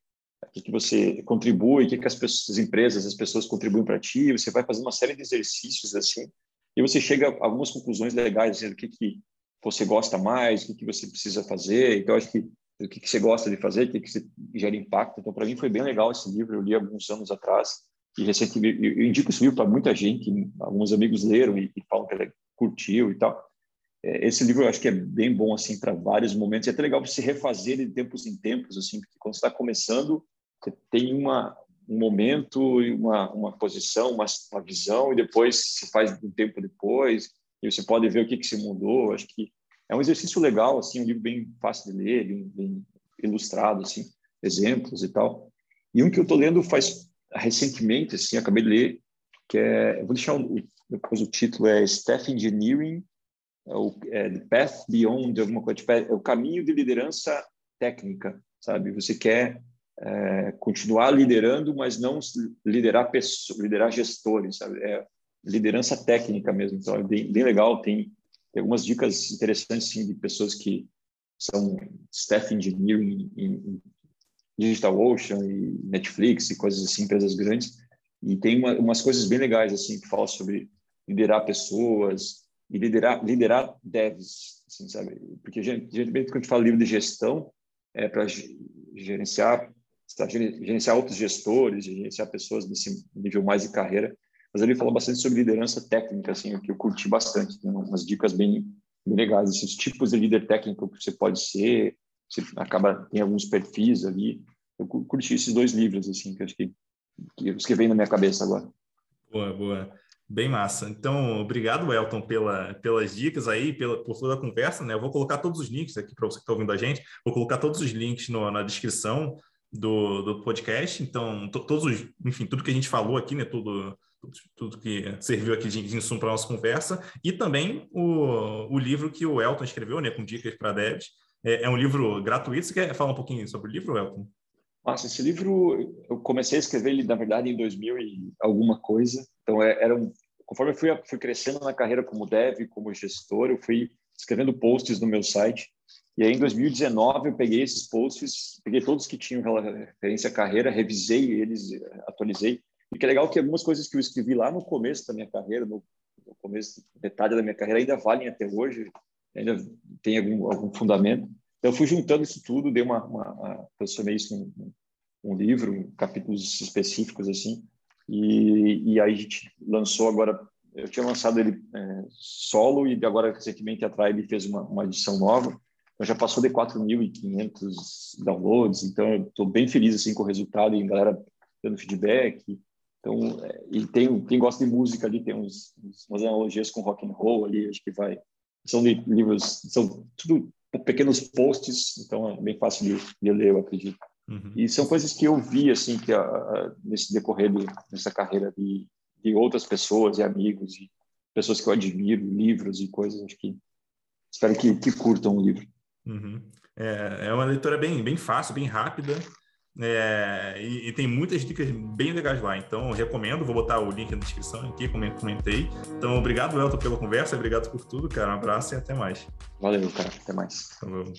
que, que você contribui, o que, que as, pessoas, as empresas, as pessoas contribuem para ti, você vai fazer uma série de exercícios assim, e você chega a algumas conclusões legais, assim, do que, que você gosta mais, o que, que você precisa fazer, então acho que o que, que você gosta de fazer, o que, que você gera impacto, então para mim foi bem legal esse livro, eu li alguns anos atrás, e recentemente eu indico esse livro para muita gente, alguns amigos leram e, e falam que ele curtiu e tal. É, esse livro eu acho que é bem bom assim para vários momentos. É até legal você refazer de tempos em tempos, assim, porque quando está começando, você tem uma um momento, uma uma posição, uma, uma visão e depois se faz um tempo depois e você pode ver o que que se mudou. Acho que é um exercício legal, assim, um livro bem fácil de ler, bem, bem ilustrado, assim, exemplos e tal. E um que eu estou lendo faz recentemente, assim, acabei de ler, que é, vou deixar o, depois o título é Staff Engineering, é o é, Path Beyond, alguma coisa, tipo, é o caminho de liderança técnica, sabe? Você quer é, continuar liderando, mas não liderar pessoas, liderar gestores, sabe? É liderança técnica mesmo, então é bem, bem legal, tem, tem algumas dicas interessantes, sim, de pessoas que são staff engineering em, em DigitalOcean e Netflix e coisas assim, empresas grandes, e tem uma, umas coisas bem legais, assim, que falam sobre liderar pessoas e liderar, liderar devs, assim, sabe? Porque, geralmente, quando a gente fala livro de gestão, é para gerenciar, gerenciar outros gestores, gerenciar pessoas nesse nível mais de carreira. Mas ele fala bastante sobre liderança técnica, assim, o que eu curti bastante. Tem umas dicas bem, bem legais, esses assim, tipos de líder técnico que você pode ser, você acaba, tem alguns perfis ali. Eu curti esses dois livros, assim, que acho que que, que vem na minha cabeça agora. Boa, boa. Bem massa. Então, obrigado, Elton, pela, pelas dicas aí, pela, por toda a conversa. Né? Eu vou colocar todos os links aqui para você que está ouvindo a gente. Vou colocar todos os links no, na descrição do, do podcast. Então, todos os, enfim, tudo que a gente falou aqui, né, tudo, tudo, tudo que serviu aqui de, de insumo para nossa conversa, e também o, o livro que o Elton escreveu, né, com dicas para devs. É, é, um livro gratuito. Você quer falar um pouquinho sobre o livro, Elton? Nossa, esse livro eu comecei a escrever ele na verdade em 2000 e alguma coisa. Então é, era um, conforme eu fui, fui crescendo na carreira como dev, como gestor, eu fui escrevendo posts no meu site e aí, em 2019, eu peguei esses posts, peguei todos que tinham referência à carreira, revisei eles, atualizei. E que é legal que algumas coisas que eu escrevi lá no começo da minha carreira, no, no começo, metade da minha carreira, ainda valem até hoje, ainda tem algum, algum fundamento. Então, eu fui juntando isso tudo, dei uma, uma, uma transformei isso em um, livro, em capítulos específicos, assim. E, e aí a gente lançou agora, eu tinha lançado ele é, solo e agora recentemente a Tribe fez uma, uma edição nova então, já passou de 4.500 downloads, então eu estou bem feliz assim com o resultado e a galera dando feedback. Então, é, e tem quem gosta de música ali tem uns, umas analogias com rock and roll ali, acho que vai. São livros, são tudo pequenos posts, então é bem fácil de, de ler, eu acredito. Uhum. E são coisas que eu vi assim que a, a, nesse decorrer de, dessa carreira de, de outras pessoas e amigos e pessoas que eu admiro, livros e coisas, acho que espero que, que curtam o livro. Uhum. É, é uma leitura bem, bem fácil, bem rápida. É, e, e, tem muitas dicas bem legais lá, então recomendo, vou botar o link na descrição aqui, como eu comentei. Então, obrigado, Elton, pela conversa, obrigado por tudo, cara. Um abraço e até mais. Valeu, cara, até mais. Falou.